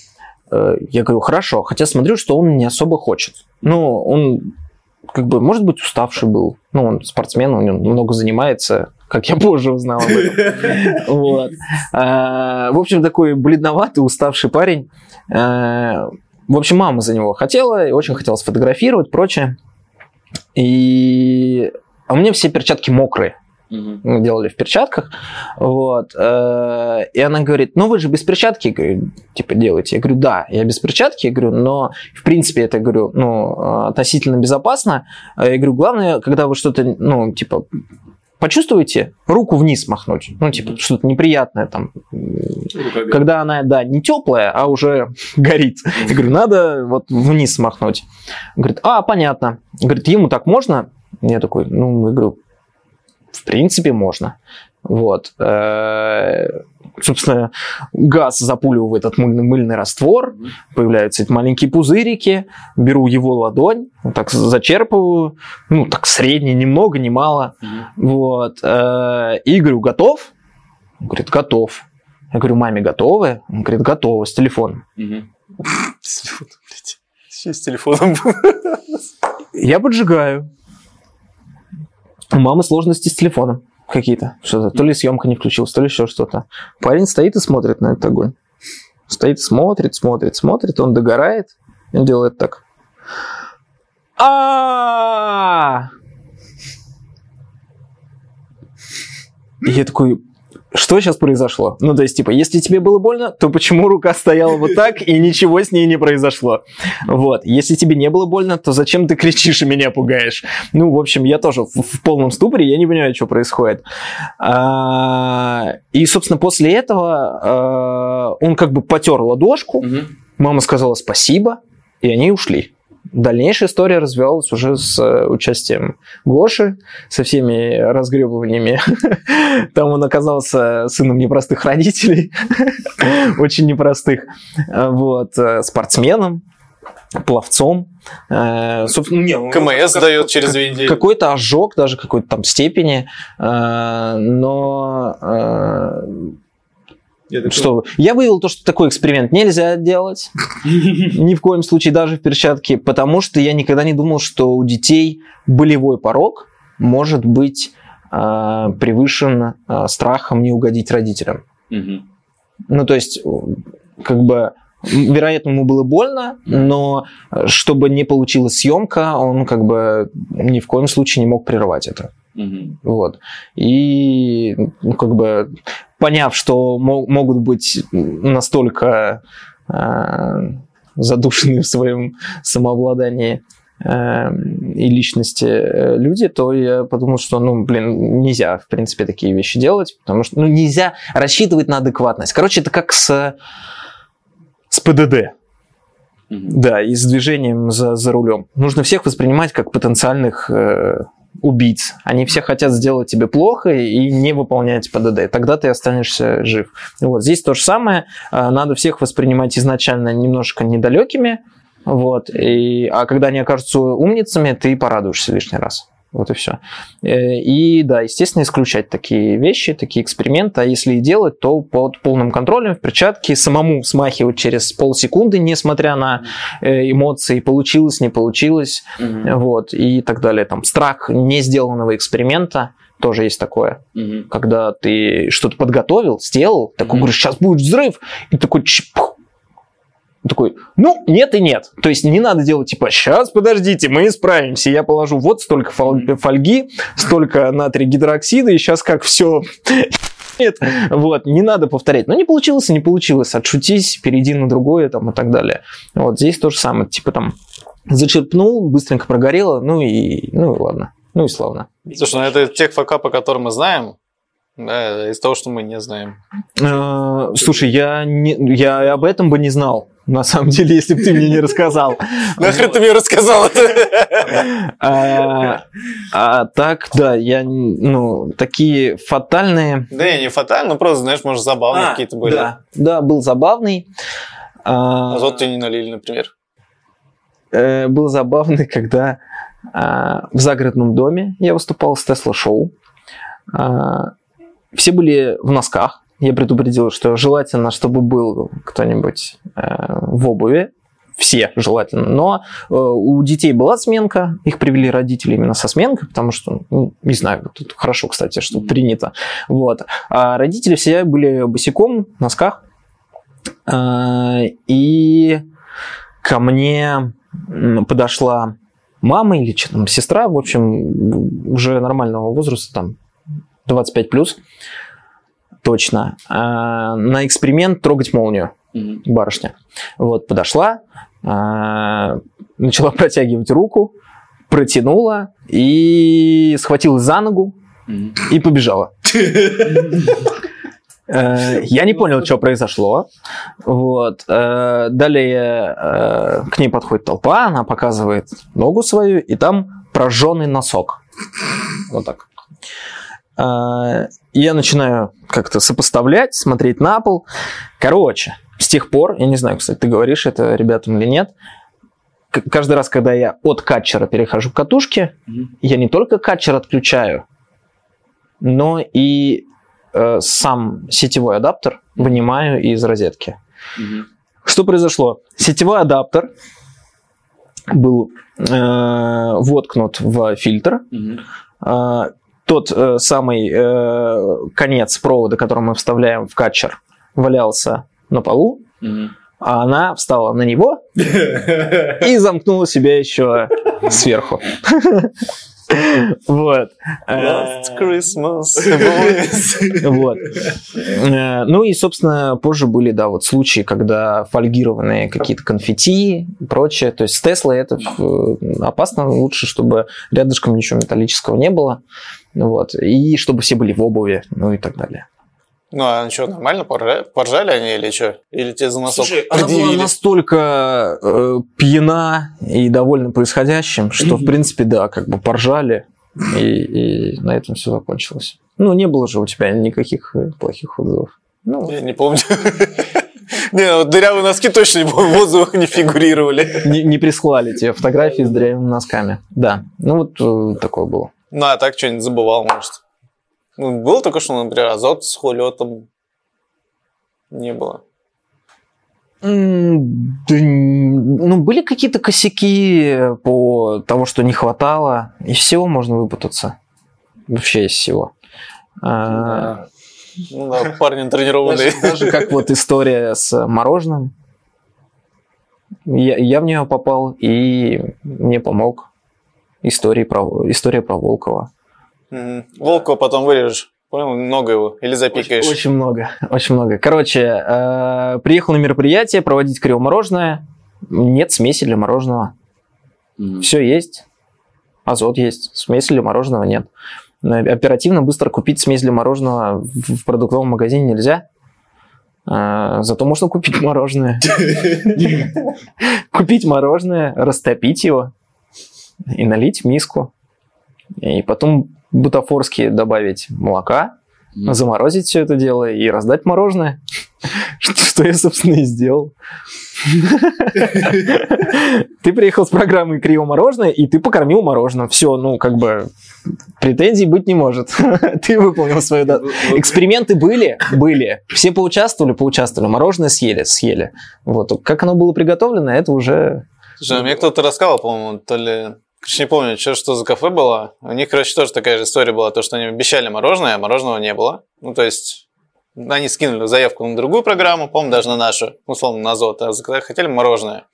Э, Я говорю, хорошо, хотя смотрю, что он не особо хочет. Ну, он, как бы, может быть, уставший был. Ну, он спортсмен, он много занимается, как я позже узнал об этом. Вот. А, В общем, такой бледноватый, уставший парень. Э, В общем, мама за него хотела, и очень хотела сфотографировать, прочее. И... А у меня все перчатки мокрые мы делали в перчатках, вот, э, и она говорит, ну вы же без перчатки, говорю, типа, делаете, я говорю, да, я без перчатки, я говорю, но в принципе это, говорю, ну, относительно безопасно, Э, я говорю, главное, когда вы что-то, ну, типа, почувствуйте руку вниз махнуть. Ну, типа, что-то неприятное там. Когда она, да, не теплая, а уже горит. Я говорю, надо вот вниз махнуть. Говорит, а, понятно. Говорит, ему так можно? Я такой, ну, я говорю, в принципе, можно. Вот. Э, собственно, газ запуливаю в этот мыльный, мыльный раствор, появляются эти маленькие пузырики, беру его ладонь, вот так зачерпываю, ну, так средний, ни много, ни мало. Вот. Э, И говорю, готов? Он говорит, готов. Я говорю, маме готовы? Он говорит, готово, с телефоном. С телефоном, блядь. Сейчас с телефоном. Я поджигаю. У мамы сложности с телефоном какие-то. Что-то. То ли съемка не включилась, то ли еще что-то. Парень стоит и смотрит на этот огонь. Стоит, смотрит, смотрит, смотрит. Он догорает. Он делает так. а я такой, что сейчас произошло? Ну, то есть, типа, если тебе было больно, то почему рука стояла вот так, и ничего с ней не произошло? Вот. Если тебе не было больно, то зачем ты кричишь и меня пугаешь? Ну, в общем, я тоже в, полном ступоре, я не понимаю, что происходит. А, и, собственно, после этого а, он как бы потер ладошку, мама сказала спасибо, и они ушли. Дальнейшая история развивалась уже с э, участием Гоши, со всеми разгребываниями. Там он оказался сыном непростых родителей, очень непростых, вот, э, спортсменом, пловцом. Э, собственно, не, ну, КМС как- дает через две недели. Какой-то ожог, даже какой-то там степени, э, но э, что я выявил то, что такой эксперимент нельзя делать ни в коем случае даже в перчатке, потому что я никогда не думал, что у детей болевой порог может быть э, превышен э, страхом не угодить родителям. Ну, то есть, как бы, вероятно, ему было больно, но э, чтобы не получилась съемка, он как бы ни в коем случае не мог прерывать это. Вот. И, ну, как бы, поняв, что мо- могут быть настолько э, задушенные в своем самообладании э, и личности э, люди, то я подумал, что, ну, блин, нельзя, в принципе, такие вещи делать, потому что, ну, нельзя рассчитывать на адекватность. Короче, это как с, с ПДД. Да, и с движением за, за рулем. Нужно всех воспринимать как потенциальных э, убийц. Они все хотят сделать тебе плохо и не выполнять ПДД. Тогда ты останешься жив. Вот. Здесь то же самое. Э, Надо всех воспринимать изначально немножко недалекими. Вот. И, а когда они окажутся умницами, ты порадуешься лишний раз. Вот и все. И да, естественно, исключать такие вещи, такие эксперименты. А если и делать, то под полным контролем в перчатке самому смахивать через полсекунды, несмотря на э, эмоции, получилось, не получилось, вот, и так далее. Там страх не сделанного эксперимента тоже есть такое. Когда ты что-то подготовил, сделал, такой Мгм. говоришь, сейчас будет взрыв, и такой чпух. Такой, ну, нет и нет. То есть не надо делать типа, сейчас, подождите, мы исправимся. Я положу вот столько фол- фольги, столько натрия гидроксида, и сейчас как все нет, вот, не надо повторять. Но не получилось, не получилось. Отшутись, перейди на другое там и так далее. Вот здесь то же самое. Типа там зачерпнул, быстренько прогорело, ну и, ну и ладно. Ну и славно. Слушай, ну это тех факапы, которые мы знаем, да, из того, что мы не знаем. Э, Слушай, я, не, я об этом бы не знал. На самом деле, если бы ты мне не рассказал. Нахрен ты мне рассказал это? А, а так, да, я, ну, такие фатальные... Да не, не фатально, ну просто, знаешь, может, забавные какие-то были. Да, был забавный. А, Азот тебе не налили, например. э, был забавный, когда а, в загородном доме я выступал с Тесла-шоу. А, все были в носках. Я предупредил, что желательно, чтобы был кто-нибудь э, в обуви. Все желательно. Но э, у детей была сменка, их привели родители именно со сменкой, потому что, ну, не знаю, тут хорошо, кстати, что принято. Вот. А родители все были босиком, в носках. А, И ко мне подошла мама или что там, сестра, в общем, уже нормального возраста, там, 25 плюс, точно, а, на эксперимент трогать молнию барышня. Вот, подошла, а, начала протягивать руку, протянула и схватилась за ногу, и побежала. Э, Я не понял, что произошло. Вот. Э, Далее э, к ней подходит толпа, она показывает ногу свою, и там прожженный носок. Вот так. Э, Я начинаю как-то сопоставлять, смотреть на пол. Короче, с тех пор, я не знаю, кстати, ты говоришь это ребятам или нет, каждый раз, когда я от катчера перехожу к катушке, я не только катчер отключаю, но и э, сам сетевой адаптер вынимаю из розетки. Что произошло? Сетевой адаптер был э, воткнут в фильтр. Э, тот э, самый э, конец провода, который мы вставляем в катчер, валялся на полу, а она встала на него и замкнула себя еще сверху. Вот. Э, Last Christmas. boys. Вот. Э, Ну и, собственно, позже были, да, вот случаи, когда фольгированные какие-то конфетти и прочее. То есть с Теслой это э, опасно. Лучше, чтобы рядышком ничего металлического не было. Вот. И чтобы все были в обуви, ну и так далее. Ну, а что, нормально поржали, поржали они или что? Или тебе за носок Слушай, она была предъявили? настолько э, пьяна и довольна происходящим, что, в принципе, да, как бы поржали, и, и на этом все закончилось. Ну, не было же у тебя никаких э, плохих отзывов. Ну, Я не помню. Не, вот дырявые носки точно в отзывах не фигурировали. не, не прислали тебе фотографии с дырявыми носками. Да, ну вот э, такое было. Ну, а так что-нибудь забывал, может. Ну, было только что, например, азот с хулетом. Не было. Да ну, были какие-то косяки по того, что не хватало. Из всего можно выпутаться. Вообще из всего. А, Ну да, парни тренированные. Даже, даже как вот история с мороженым. Я, я в нее попал, и мне помог история про, история про Волкова. Мгм. Волкова потом вырежешь. Понял? Много его. Или запикаешь. Очень, очень много, очень много. Короче, э, приехал на мероприятие проводить криво-мороженое. Нет смеси для мороженого. Все есть. Азот есть. Смеси для мороженого нет. Но Оперативно, быстро купить смесь для мороженого в в продуктовом магазине нельзя. А, Зато можно купить мороженое. Купить мороженое, растопить его и налить в миску. И потом бутафорски добавить молока, заморозить все это дело и раздать мороженое. Что, я, собственно, и сделал. Ты приехал с программой Криво мороженое, и ты покормил мороженым. Все, ну, как бы, претензий быть не может. Ты выполнил свою... Эксперименты были? Были. Все поучаствовали? Поучаствовали. Мороженое съели? Съели. Вот. Как оно было приготовлено, это уже... Слушай, а мне кто-то рассказывал, по-моему, то ли... Короче, не помню, что, что за кафе было. У них, короче, тоже такая же история была, то, что они обещали мороженое, а мороженого не было. Ну, то есть, они скинули заявку на другую программу, по-моему, даже на нашу, условно, на Азот, а хотели мороженое.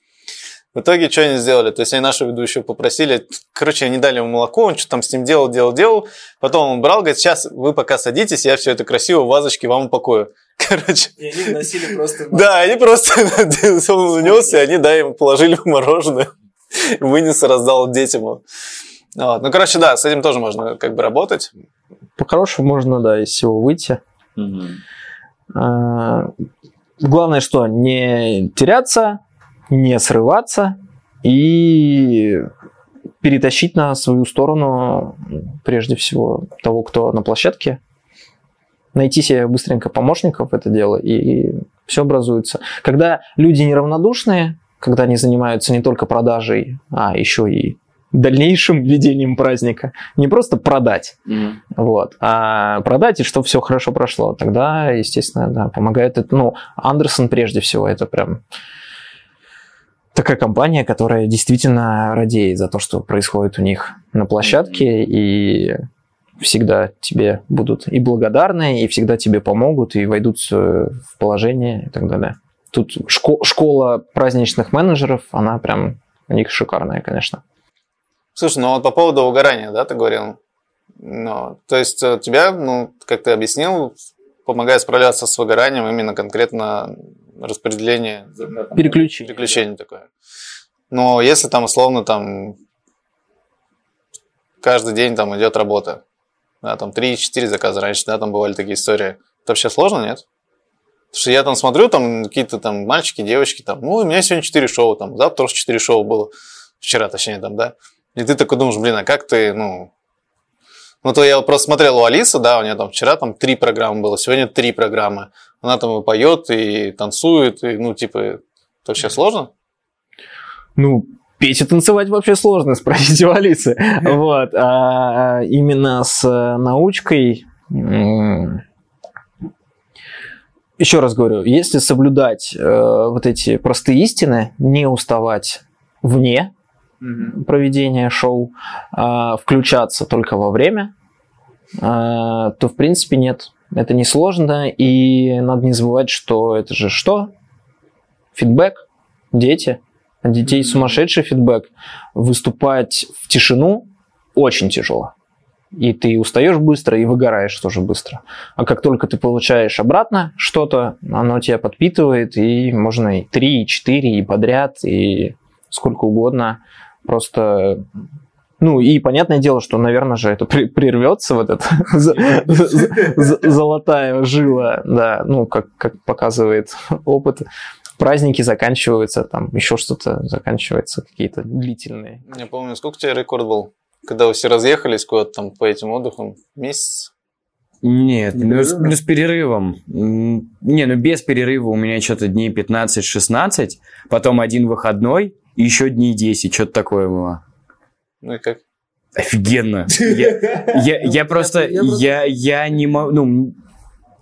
В итоге, что они сделали? То есть, они нашу ведущую попросили, короче, они дали ему молоко, он что-то там с ним делал, делал, делал. Потом он брал, говорит, сейчас вы пока садитесь, я все это красиво в вазочке вам упакую. Короче, И они носили просто... да, они просто он унес, и они, да, ему положили мороженое, вынес и раздал детям. Вот. Ну, короче, да, с этим тоже можно как бы работать. По-хорошему можно, да, из всего выйти. А, Главное, что не теряться, не срываться и перетащить на свою сторону прежде всего того, кто на площадке. Найти себе быстренько помощников в это дело, и все образуется. Когда люди неравнодушные, когда они занимаются не только продажей, а еще и дальнейшим ведением праздника, не просто продать, вот. А продать, и чтобы все хорошо прошло. Тогда, естественно, да, помогает это. Ну, Андерсон прежде всего, это прям такая компания, которая действительно радеет за то, что происходит у них на площадке, и всегда тебе будут и благодарны, и всегда тебе помогут, и войдут в положение и так далее. Тут шко- школа праздничных менеджеров, она прям у них шикарная, конечно. Слушай, ну вот по поводу угорания, да, ты говорил? Ну, то есть э, тебя, ну, как ты объяснил, помогает справляться с выгоранием именно конкретно распределение Переключи. переключение такое. Но если там условно там каждый день там идет работа, да, там 3-4 заказа раньше, да, там бывали такие истории. Это вообще сложно, нет? Потому что я там смотрю, там какие-то там мальчики, девочки, там, ну, у меня сегодня 4 шоу, там, завтра тоже 4 шоу было, вчера, точнее, там, да. И ты такой думаешь, блин, а как ты, ну, ну, то я просто смотрел у Алисы, да, у нее там вчера там три программы было, сегодня три программы. Она там и поет, и танцует, и, ну, типа, это вообще сложно? Ну, петь и танцевать вообще сложно, спросите у Алисы. Вот. А именно с научкой... Еще раз говорю, если соблюдать э, вот эти простые истины, не уставать вне проведения шоу, а включаться только во время, а, то в принципе нет. Это не сложно, и надо не забывать, что это же что? Фидбэк, дети, детей сумасшедший фидбэк. Выступать в тишину очень тяжело. И ты устаешь быстро, и выгораешь тоже быстро. А как только ты получаешь обратно что-то, оно тебя подпитывает, и можно и 3, и 4, и подряд, и сколько угодно. Просто ну и понятное дело, что, наверное же, это прервется, вот эта золотая жила, да, ну, как, как показывает опыт. Праздники заканчиваются, там еще что-то заканчивается, какие-то длительные. Я помню, сколько у тебя рекорд был? Когда вы все разъехались куда-то там по этим отдыхам? Месяц? Нет, ну с, ну, с перерывом. Не, ну без перерыва у меня что-то дней 15-16, потом один выходной, и еще дней 10, что-то такое было. Ну и как? Офигенно. Я, я, я просто, я, я не могу, ну,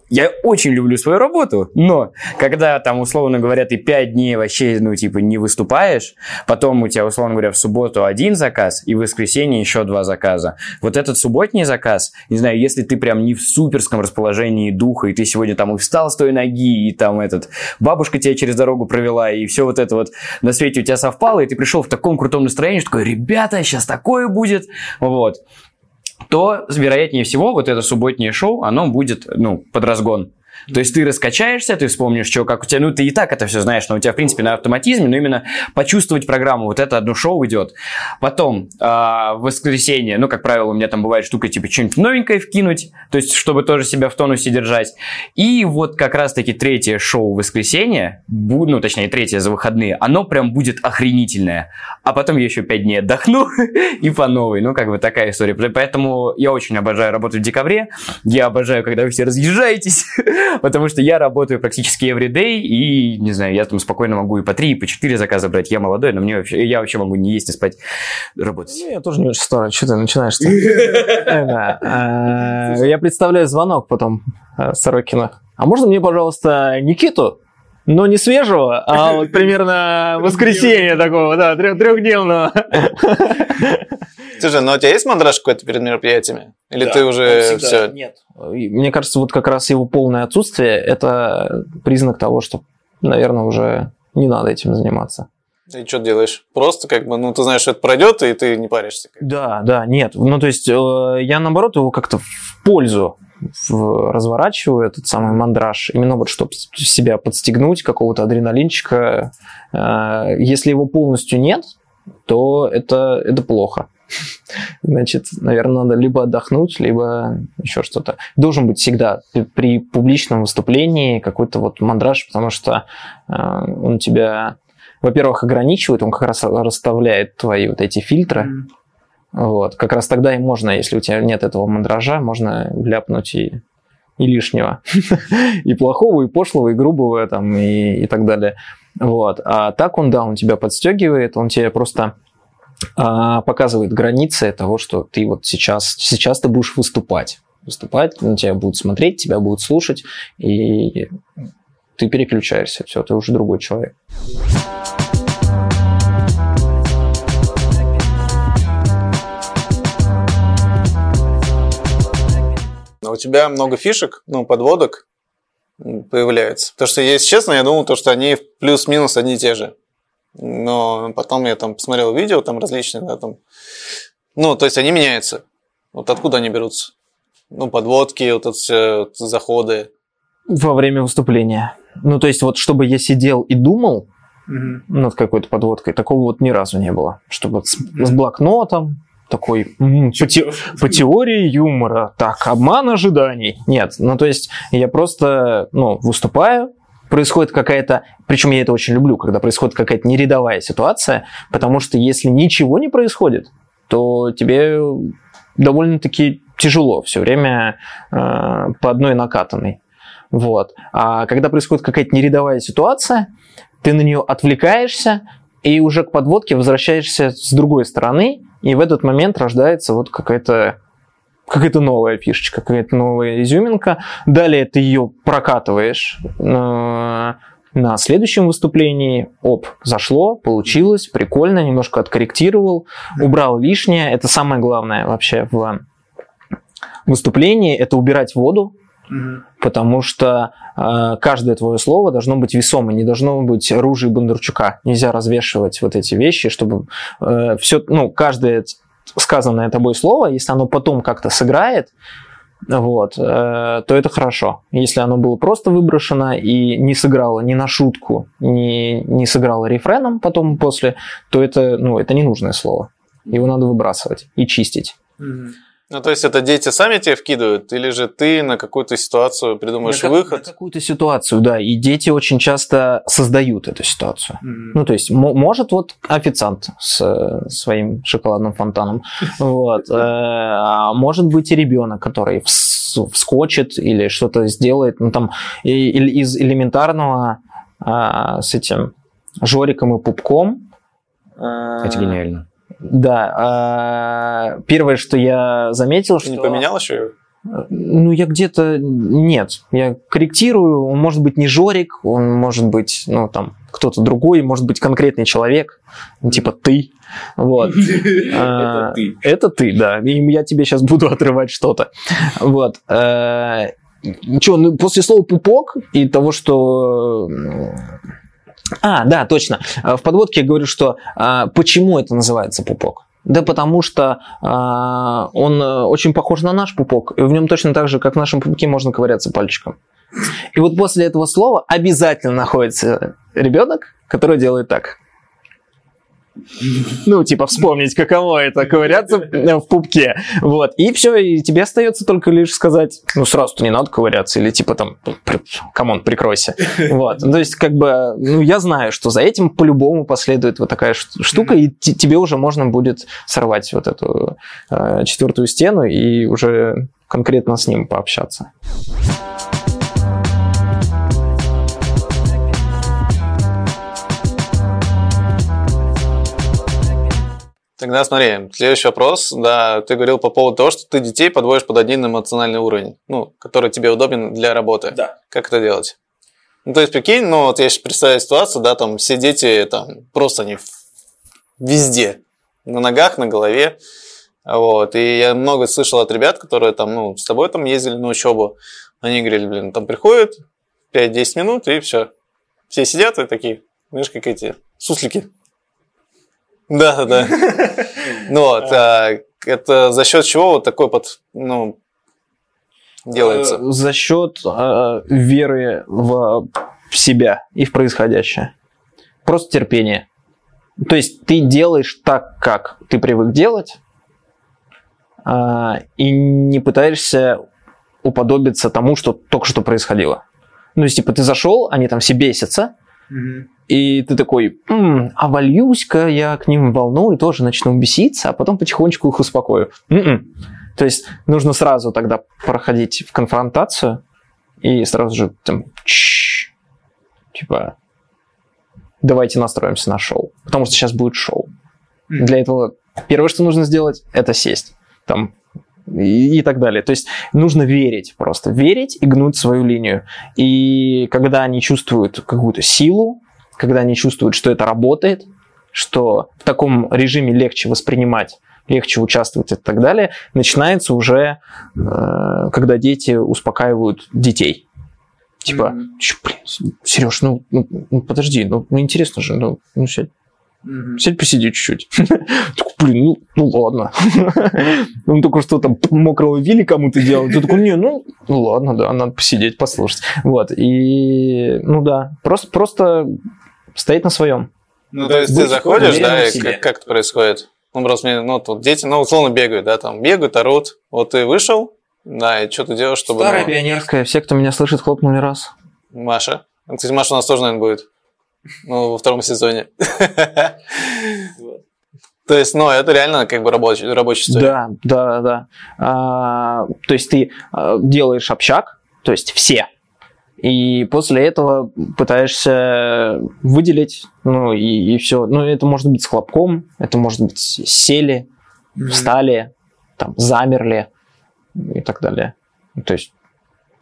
я очень люблю свою работу, но когда там, условно говоря, ты пять дней вообще, ну, типа, не выступаешь, потом у тебя, условно говоря, в субботу один заказ, и в воскресенье еще два заказа. Вот этот субботний заказ, не знаю, если ты прям не в суперском расположении духа, и ты сегодня там и встал с той ноги, и там этот, бабушка тебя через дорогу провела, и все вот это вот на свете у тебя совпало, и ты пришел в таком крутом настроении, что такой, ребята, сейчас такое будет, вот то, вероятнее всего, вот это субботнее шоу, оно будет, ну, под разгон. То есть ты раскачаешься, ты вспомнишь, что как у тебя, ну ты и так это все знаешь, но у тебя в принципе на автоматизме, но именно почувствовать программу, вот это одно шоу идет. Потом а, в воскресенье, ну как правило у меня там бывает штука типа что-нибудь новенькое вкинуть, то есть чтобы тоже себя в тонусе держать. И вот как раз таки третье шоу в воскресенье, ну точнее третье за выходные, оно прям будет охренительное. А потом я еще пять дней отдохну и по новой, ну как бы такая история. Поэтому я очень обожаю работать в декабре, я обожаю, когда вы все разъезжаетесь, потому что я работаю практически everyday, и, не знаю, я там спокойно могу и по три, и по четыре заказа брать. Я молодой, но мне вообще, я вообще могу не есть, не спать, работать. Ну, я тоже не очень старый, что ты начинаешь-то? Это, а, Я представляю звонок потом а, Сорокина. А можно мне, пожалуйста, Никиту? Но не свежего, а вот примерно воскресенье такого, да, трех- трехдневного. Слушай, ну у тебя есть мандраж какой-то перед мероприятиями? Или ты уже все? Нет. Мне кажется, вот как раз его полное отсутствие – это признак того, что, наверное, уже не надо этим заниматься. И что делаешь? Просто как бы, ну ты знаешь, что это пройдет, и ты не паришься. Да, да, нет. Ну, то есть э, я, наоборот, его как-то в пользу разворачиваю, этот самый мандраж, именно вот чтобы себя подстегнуть, какого-то адреналинчика. Э, Если его полностью нет, то это, это плохо. Значит, наверное, надо либо отдохнуть, либо еще что-то. Должен быть всегда при- публичном выступлении какой-то вот мандраж, потому что э, он тебя, во-первых, ограничивает, он как раз расставляет твои вот эти фильтры, вот. Как раз тогда и можно, если у тебя нет этого мандража, можно ляпнуть и, и лишнего. и плохого, и пошлого, и грубого, там, и, и так далее. Вот. А так он, да, он тебя подстегивает, он тебе просто а, показывает границы того, что ты вот сейчас, сейчас ты будешь выступать. Выступать, на тебя будут смотреть, тебя будут слушать, и ты переключаешься, все, ты уже другой человек. У тебя много фишек, ну, подводок появляется. Потому что, если честно, я думал, то, что они плюс-минус одни и те же. Но потом я там посмотрел видео там различные, да, там. Ну, то есть они меняются. Вот откуда они берутся? Ну, подводки, вот все вот заходы. Во время выступления. Ну, то есть вот чтобы я сидел и думал, над какой-то подводкой. Такого вот ни разу не было. Чтобы с, с блокнотом, такой по, те- по теории юмора, так, обман ожиданий. Нет, ну то есть я просто ну, выступаю, происходит какая-то, причем я это очень люблю, когда происходит какая-то нерядовая ситуация, потому что если ничего не происходит, то тебе довольно-таки тяжело все время э, по одной накатанной. Вот. А когда происходит какая-то нерядовая ситуация, ты на нее отвлекаешься, и уже к подводке возвращаешься с другой стороны, и в этот момент рождается вот какая-то какая-то новая фишечка, какая-то новая изюминка. Далее ты ее прокатываешь э, на следующем выступлении. Оп, зашло, получилось, прикольно, немножко откорректировал, убрал лишнее. Это самое главное вообще в выступлении, это убирать воду, потому что э, каждое твое слово должно быть весомо, не должно быть ружей Бондарчука. Нельзя развешивать вот эти вещи, чтобы э, все, ну, каждое сказанное тобой слово, если оно потом как-то сыграет, вот, э, то это хорошо. Если оно было просто выброшено и не сыграло ни на шутку, ни, не сыграло рефреном потом после, то это, ну, это ненужное слово. Его надо выбрасывать и чистить. Ну, то есть это дети сами тебе вкидывают, или же ты на какую-то ситуацию придумаешь на, как- выход? на какую-то ситуацию, да. И дети очень часто создают эту ситуацию. Ну, то есть, мо- может вот официант с э, своим шоколадным фонтаном, вот, э, а может быть и ребенок, который вс- вскочит или что-то сделает, ну, там, и- из элементарного а, с этим Жориком и Пупком. э, Это гениально. Да. а, Первое, что я заметил, Ты что... не поменял еще? Ну, я где-то... Нет. Я корректирую. Он может быть не Жорик, он может быть, ну, там, кто-то другой, может быть, конкретный человек, ну, типа ты. Вот. А, ты. Это ты, да. И я тебе сейчас буду отрывать что-то. Вот. Че, ну, после слова пупок и того, что... А, да, точно. А, В подводке я говорю, что а, почему это называется пупок? Да потому что а, он э, очень похож на наш пупок, и в нем точно так же, как в нашем пупке, можно ковыряться пальчиком. И вот после этого слова обязательно находится ребенок, который делает так. Ну, типа, вспомнить, каково это, ковыряться в пупке. Вот. И все, и тебе остается только лишь сказать, ну, сразу-то не надо ковыряться, или типа там, при- come on, прикройся. Вот. Ну, То есть, как бы, ну, я знаю, что за этим по-любому последует вот такая штука, и те- тебе уже можно будет сорвать вот эту э, четвертую стену и уже конкретно с ним пообщаться. Тогда смотри, следующий вопрос. Да, ты говорил по поводу того, что ты детей подводишь под один эмоциональный уровень, ну, который тебе удобен для работы. Да. Как это делать? Ну, то есть, прикинь, ну, вот я сейчас представляю ситуацию, да, там все дети там просто они везде. На ногах, на голове. Вот. И я много слышал от ребят, которые там, ну, с тобой там ездили на учебу. Они говорили, блин, там приходят 5-10 минут, и все. Все сидят и такие, знаешь, как эти суслики. Да, да, да. Ну вот, а это за счет чего вот такой под, ну, делается? Э, За счет э, веры в, себя и в происходящее. Просто терпение. То есть ты делаешь так, как ты привык делать, а, и не пытаешься уподобиться тому, что только что происходило. Ну, то есть, типа, ты зашел, они там все бесятся, и ты такой, «М, а вольюсь-ка я к ним в волну и тоже начну беситься, а потом потихонечку их успокою. М-м. То есть нужно сразу тогда проходить в конфронтацию и сразу же там, «Чш». типа, давайте настроимся на шоу, потому что сейчас будет шоу. Для этого первое, что нужно сделать, это сесть. Там, и, и так далее. То есть нужно верить просто. Верить и гнуть свою линию. И когда они чувствуют какую-то силу, когда они чувствуют, что это работает, что в таком режиме легче воспринимать, легче участвовать и так далее, начинается уже, э, когда дети успокаивают детей. Типа, «Чё, блин, Сереж, ну, ну, ну, подожди, ну, ну, интересно же, ну, ну сядь, сядь посиди чуть-чуть. Такой, блин, ну, ну ладно. Он только что там мокрого вилли кому-то делал. Ты такой, не, ну, ну ладно, да, надо посидеть, послушать. Вот, и, ну да, просто, просто стоять на своем. Ну, то есть ты заходишь, да, и как, как это происходит? Ну, просто мне, ну, вот дети, ну, условно бегают, да, там, бегают, орут. Вот ты вышел, да, и что ты делаешь, чтобы... Старая ну, пионерская. Все, кто меня слышит, хлопнули раз. Маша. Ну, Кстати, Маша у нас тоже, наверное, будет. Ну, во втором сезоне. То есть, ну, это реально как бы рабочий, рабочий история. Да, да, да. А, то есть ты а, делаешь общак, то есть все, и после этого пытаешься выделить, ну и, и все. Ну, это может быть с хлопком, это может быть сели, встали, там, замерли и так далее. То есть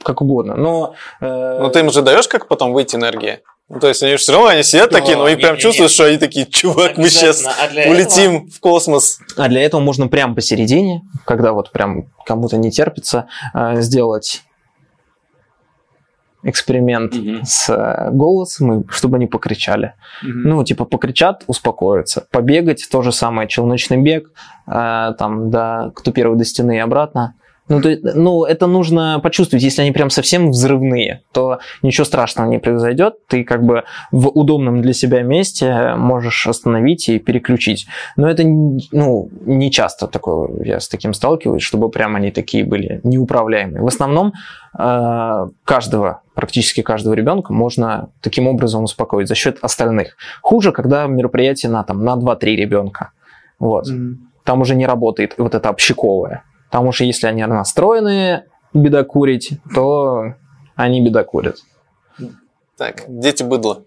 как угодно. Но, э, Ну, ты им же даешь как потом выйти энергии? Ну, то есть, они же все равно, они сидят Да, такие, но и не- прям не- чувствуют, что они такие, чувак, мы сейчас. А улетим в космос. А для этого можно прямо посередине, когда вот прям кому-то не терпится, э, сделать эксперимент Мгм. с э, голосом, и чтобы они покричали. Ну, типа, покричат, успокоятся. Побегать, то же самое, челночный бег, э, там, да, кто первый до стены и обратно. Ну, то, ну, это нужно почувствовать. Если они прям совсем взрывные, то ничего страшного не произойдет. Ты как бы в удобном для себя месте можешь остановить и переключить. Но это, ну, не часто такое, я с таким сталкиваюсь, чтобы прям они такие были неуправляемые. В основном э, каждого, практически каждого ребенка можно таким образом успокоить за счет остальных. Хуже, когда мероприятие на, там, на 2-3 ребенка. Вот. Там уже не работает вот это общаковое. Потому что если они настроены бедокурить, то они бедокурят. Так, дети быдло.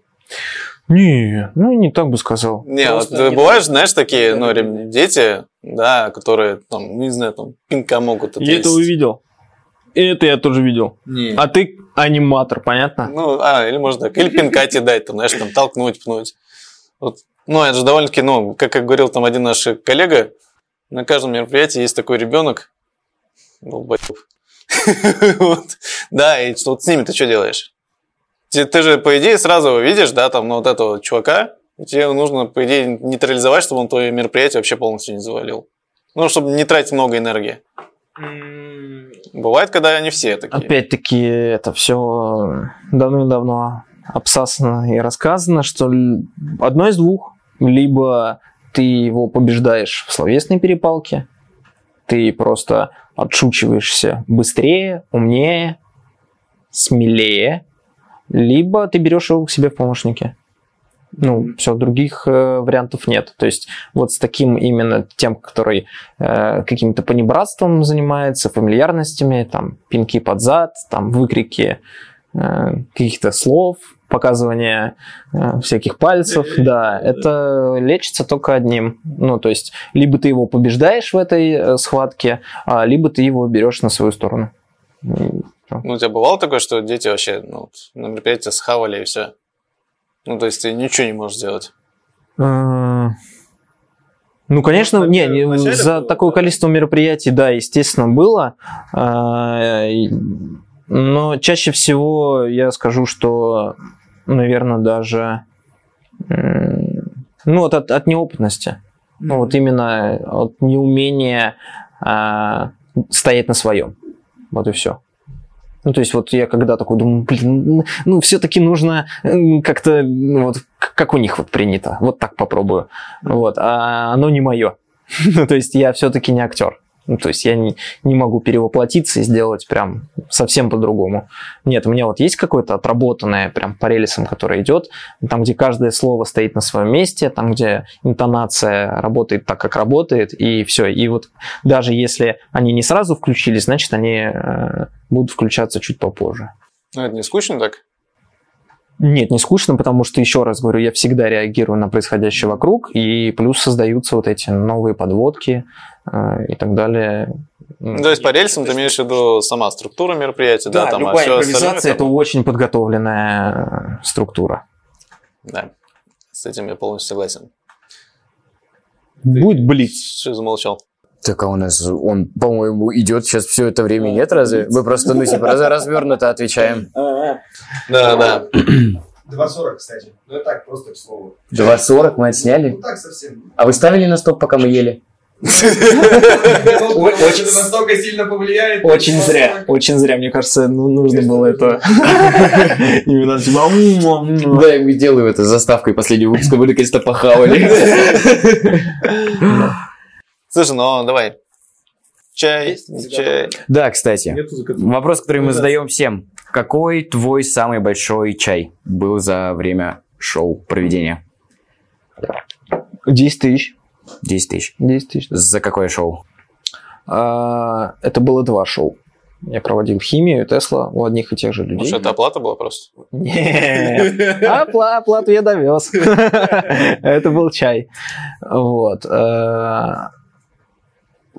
Не, ну не так бы сказал. Не, вот они- бываешь, знаешь, такие, ну, дети, да, которые, там, не знаю, там, пинка могут Я это отвесить. увидел. И это я тоже видел. Не. А ты аниматор, понятно? Ну, а, или можно так, или пинка тебе дать, там, знаешь, там, толкнуть, пнуть. Вот. Ну, это же довольно-таки, ну, как, как говорил там один наш коллега, на каждом мероприятии есть такой ребенок, долбоёб. Вот. Да, и что вот с ними ты что делаешь? Ты, ты же, по идее, сразу его видишь, да, там, ну, вот этого чувака, и тебе нужно, по идее, нейтрализовать, чтобы он твое мероприятие вообще полностью не завалил. Ну, чтобы не тратить много энергии. Бывает, когда они все такие. Опять-таки, это все давным-давно обсасано и рассказано, что одно из двух. Либо ты его побеждаешь в словесной перепалке, ты просто отшучиваешься быстрее, умнее, смелее, либо ты берешь его к себе в помощники. Ну, все, других э, вариантов нет. То есть вот с таким именно тем, который э, каким-то понебратством занимается, фамильярностями, там, пинки под зад, там, выкрики каких-то слов, показывание э, всяких пальцев, да, это лечится только одним. Ну, то есть, либо ты его побеждаешь в этой э, схватке, а, либо ты его берешь на свою сторону. Ну, у тебя бывало такое, что дети вообще ну, на мероприятии схавали и все? Ну, то есть ты ничего не можешь сделать. Э, Ну, конечно, Может, не, не, за было, такое да? количество мероприятий, да, естественно, было. Но чаще всего я скажу, что, наверное, даже ну, вот от, от неопытности. Ну, вот именно от неумения а, стоять на своем. Вот и все. Ну, то есть вот я когда такой думаю, блин, ну, все-таки нужно как-то, ну, вот, как у них вот принято, вот так попробую. Вот, а оно не мое. Ну, то есть я все-таки не актер. Ну, то есть я не, не могу перевоплотиться и сделать прям совсем по-другому. Нет, у меня вот есть какое-то отработанное прям по рельсам, которое идет, там, где каждое слово стоит на своем месте, там, где интонация работает так, как работает, и все. И вот даже если они не сразу включились, значит, они э, будут включаться чуть попозже. Ну, это не скучно так? Нет, не скучно, потому что, еще раз говорю, я всегда реагирую на происходящее вокруг, и плюс создаются вот эти новые подводки э, и так далее. Ну, то есть по рельсам ты имеешь в виду сама структура мероприятия, да, там, а любая остальное импровизация – это очень подготовленная э, структура. Да, с этим я полностью согласен. Будет блиц. Что замолчал? Так а у нас он, по-моему, идет сейчас все это время, нет разве? Мы просто, ну, типа, раз- развернуто отвечаем. Да, да. 2.40, кстати. Ну, это так, просто к слову. 2.40 мы отсняли. Ну, так совсем. А вы ставили на стоп, пока мы ели? Очень настолько сильно повлияет. Очень зря, очень зря. Мне кажется, ну, нужно было это именно типа. Да, я делаю это с заставкой последнего выпуска, вы наконец-то похавали. Слушай, ну давай. Чай, не чай. Да, кстати, вопрос, который мы задаем всем. Какой твой самый большой чай был за время шоу проведения? 10 тысяч. 10 тысяч. 10 тысяч. За какое шоу? А, это было два шоу. Я проводил химию Тесла у одних и тех же людей. Может, это оплата была просто? Нет, Опла- оплату я довез. Это был чай. Вот.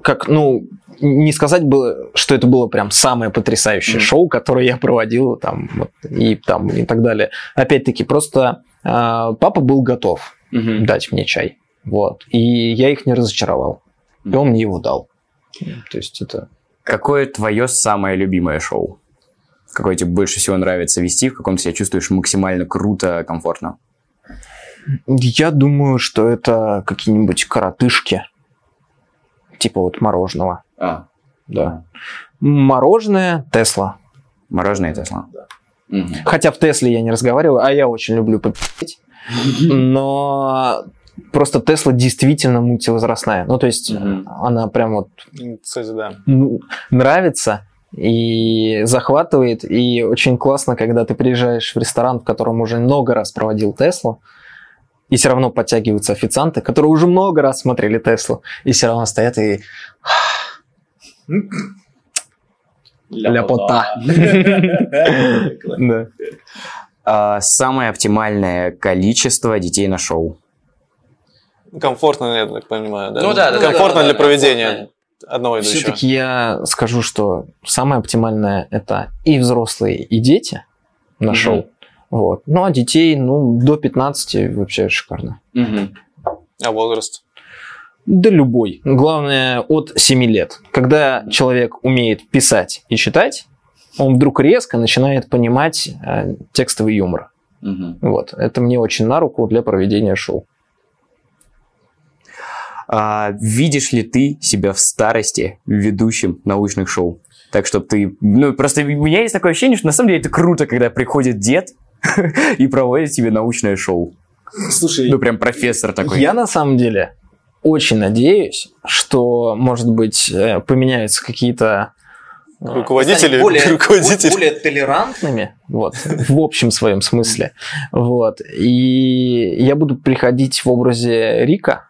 Как, ну, не сказать было, что это было прям самое потрясающее Мгм. шоу, которое я проводил там, вот, и там и так далее. Опять-таки, просто э, папа был готов дать мне чай. Вот. И я их не разочаровал. И он мне его дал. То есть это... Какое твое самое любимое шоу? Какое тебе больше всего нравится вести, в каком ты себя чувствуешь максимально круто, комфортно? Я думаю, что это какие-нибудь коротышки. Типа вот мороженого. А, Да. Мороженое Тесла. мороженое Тесла. Мгм. Хотя в Тесле я не разговариваю, а я очень люблю попить. Но просто Тесла действительно мультивозрастная. Ну, то есть Мгм. она прям вот Кстати, да. нравится и захватывает. И очень классно, когда ты приезжаешь в ресторан, в котором уже много раз проводил Теслу, и все равно подтягиваются официанты, которые уже много раз смотрели Теслу, и все равно стоят и... Ляпота. А, самое оптимальное количество детей на шоу. Комфортно, я так понимаю, да? Ну да, Комфортно для проведения одного идущего. Все-таки я скажу, что самое оптимальное это и взрослые, и дети на шоу. Вот. Ну, а детей, ну, до 15 вообще шикарно. А возраст? Да любой. Главное, от 7 лет. Когда человек умеет писать и читать, он вдруг резко начинает понимать э, текстовый юмор. Вот. Это мне очень на руку для проведения шоу. А, видишь ли ты себя в старости ведущим научных шоу? Так, чтобы ты... Ну, просто у меня есть такое ощущение, что на самом деле это круто, когда приходит дед и проводит тебе научное шоу. Слушай, Ну, прям профессор такой. Я на самом деле очень надеюсь, что, может быть, э, поменяются какие-то э, Руководители? более, Руководители. более толерантными, вот, в общем своем смысле, вот, и я буду приходить в образе Рика,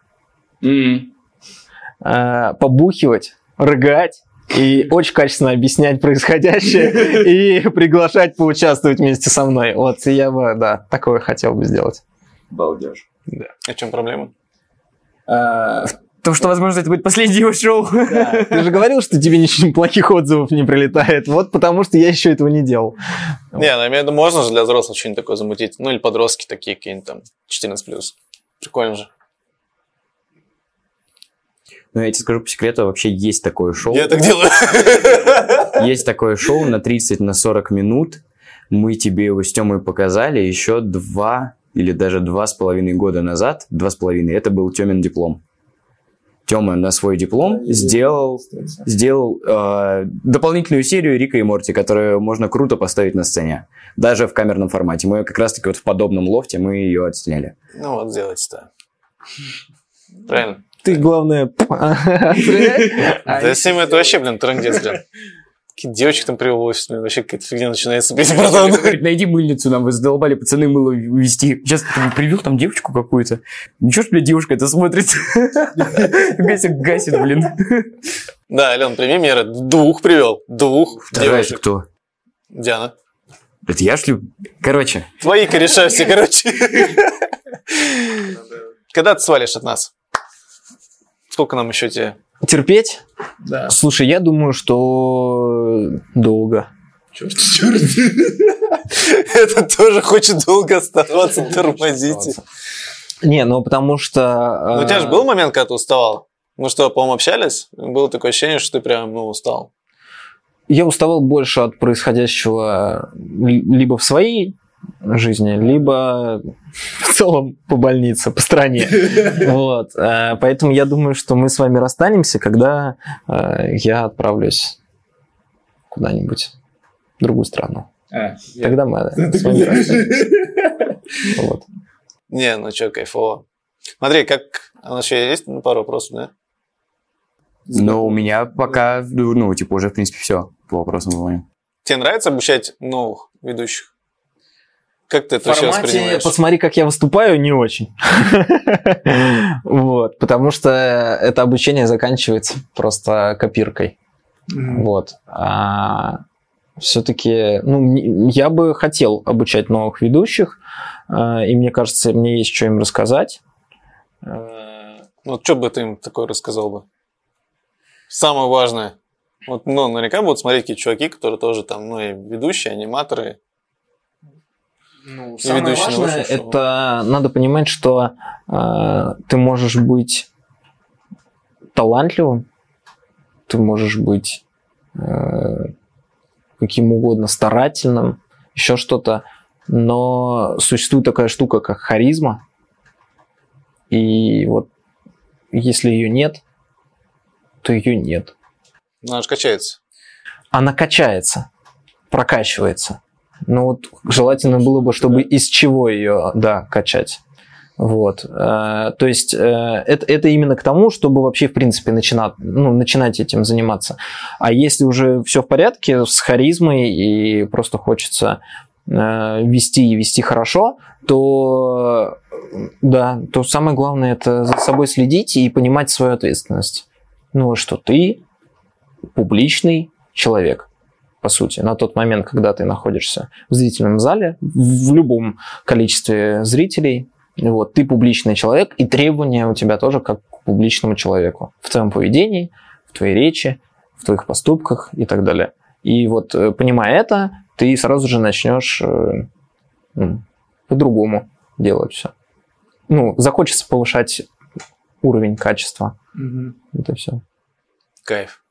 э, побухивать, рыгать и очень качественно объяснять происходящее и приглашать поучаствовать вместе со мной. Вот я бы, да, такое хотел бы сделать. Балдеж. А в чем проблема? То, что, возможно, это будет последнее его шоу. Ты же говорил, что тебе ничего плохих отзывов не прилетает. Вот потому что я еще этого не делал. Не, ну я имею в виду, можно же для взрослых что-нибудь такое замутить. Ну или подростки такие какие-нибудь там 14+. Прикольно же. Ну, я тебе скажу по секрету, вообще есть такое шоу. Я так делаю. Есть такое шоу на 30 на 40 минут. Мы тебе его с Тёмой показали еще два или даже два с половиной года назад. Два с половиной. Это был Тёмин диплом. Тёма на свой диплом сделал, сделал э, дополнительную серию Рика и Морти, которую можно круто поставить на сцене. Даже в камерном формате. Мы как раз-таки вот в подобном лофте мы ее отсняли. Ну вот сделайте-то. Правильно? Ты, главное... Да с ним это вообще, блин, трындец, блин. Какие девочек там привел в офис, блин, вообще какая-то фигня начинается, блин, братан. Говорит, найди мыльницу, нам вы задолбали пацаны мыло вести. Сейчас ты привел там девочку какую-то. Ничего, что, блядь, девушка это смотрит. Гасит, гасит, блин. Да, Ален, прими меры. Двух привел. Двух Вторая девушек. кто? Диана. Это я, ли? Короче, Твои кореша все, короче. Когда ты свалишь от нас? Сколько нам еще тебе? Терпеть? Да. Слушай, я думаю, что долго. Черт, черт. Это тоже хочет долго оставаться, тормозите. Не, ну потому что... Ну, у тебя же был момент, когда ты уставал? Мы что, по-моему, общались? Было такое ощущение, что ты прям, ну, устал. Я уставал больше от происходящего ли- либо в своей жизни, либо в целом по больнице, по стране. Вот. Э, Поэтому я думаю, что мы с вами расстанемся, когда э, я отправлюсь куда-нибудь в другую страну. А, я- Тогда мы э, с вами расстанемся. Вот. Не, ну что, кайфово. Смотри, как... А у нас еще есть ну, пару вопросов, да? Но у меня пока, ну, типа, уже, в принципе, все по вопросам моим. Тебе нравится обучать новых ведущих? Как ты это вообще формате воспринимаешь? «посмотри, как я выступаю» не очень. Вот, потому что это обучение заканчивается просто копиркой. Вот. А все-таки, ну, я бы хотел обучать новых ведущих, а, и мне кажется, мне есть что им рассказать. Э, Ну, что бы ты им такое рассказал бы? Самое важное. Вот, ну, наверняка будут смотреть какие чуваки, которые тоже там, ну, и ведущие, аниматоры. Ну, самое самое важное, это надо понимать, что э, ты можешь быть талантливым, ты можешь быть э, каким угодно старательным, еще что-то, но существует такая штука, как харизма, и вот если ее нет, то ее нет. Ну, она же качается. Она качается, прокачивается. Но вот желательно было бы, чтобы из чего ее, да, качать. Вот. Э, То есть э, это, это именно к тому, чтобы вообще, в принципе, начинать, ну, начинать этим заниматься. А если уже все в порядке с харизмой и просто хочется э, вести и вести хорошо, то да, то самое главное это за собой следить и понимать свою ответственность. Ну, что ты публичный человек, по сути, на тот момент, когда ты находишься в зрительном зале, в любом количестве зрителей, вот, ты публичный человек, и требования у тебя тоже как к публичному человеку в твоем поведении, в твоей речи, в твоих поступках и так далее. И вот, э, понимая это, ты сразу же начнешь э, ну, по-другому делать все. Ну, захочется повышать уровень качества. Это все. Кайф.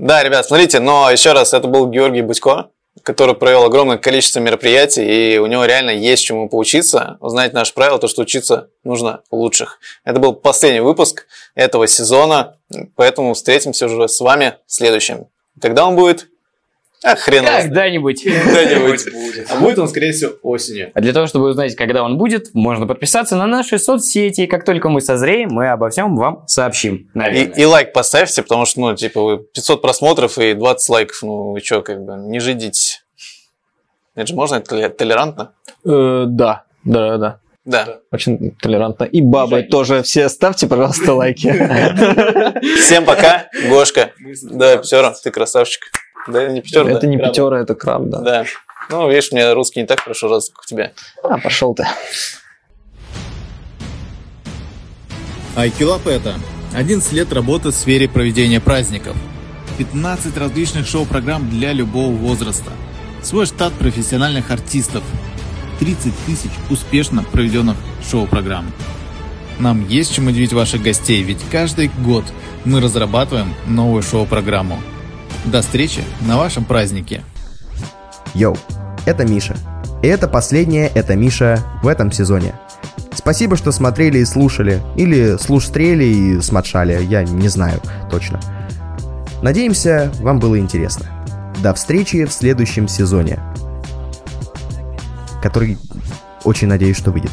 Да, ребят, смотрите, но еще раз, это был Георгий Будько, который провел огромное количество мероприятий, и у него реально есть чему поучиться. Узнать наше правило, то, что учиться нужно у лучших. Это был последний выпуск этого сезона, поэтому встретимся уже с вами в следующем. Когда он будет? А хрен. Когда-нибудь. Когда-нибудь. А будет он, скорее всего, осенью. А для того, чтобы узнать, когда он будет, можно подписаться на наши соцсети. И как только мы созреем, мы обо всем вам сообщим. И, Наверное. и лайк поставьте, потому что, ну, типа, вы 500 просмотров и 20 лайков, ну, вы что, как бы, не жидите. Это же можно, это толе- толерантно? Э, да, да, да. Да. Очень толерантно. И бабы тоже все ставьте, пожалуйста, лайки. Всем пока, Гошка. Да, пятера, ты красавчик. Да, не пятера, Это да? не пятера, это краб, да. Да. Ну, видишь, мне русский не так хорошо раз, как у тебя. А, пошел ты. Айкилап это 11 лет работы в сфере проведения праздников. 15 различных шоу-программ для любого возраста. Свой штат профессиональных артистов. 30 тысяч успешно проведенных шоу-программ. Нам есть чем удивить ваших гостей, ведь каждый год мы разрабатываем новую шоу-программу. До встречи на вашем празднике. Йоу, это Миша. И это последнее «Это Миша» в этом сезоне. Спасибо, что смотрели и слушали. Или слушстрели и сматшали, я не знаю точно. Надеемся, вам было интересно. До встречи в следующем сезоне. Который очень надеюсь, что выйдет.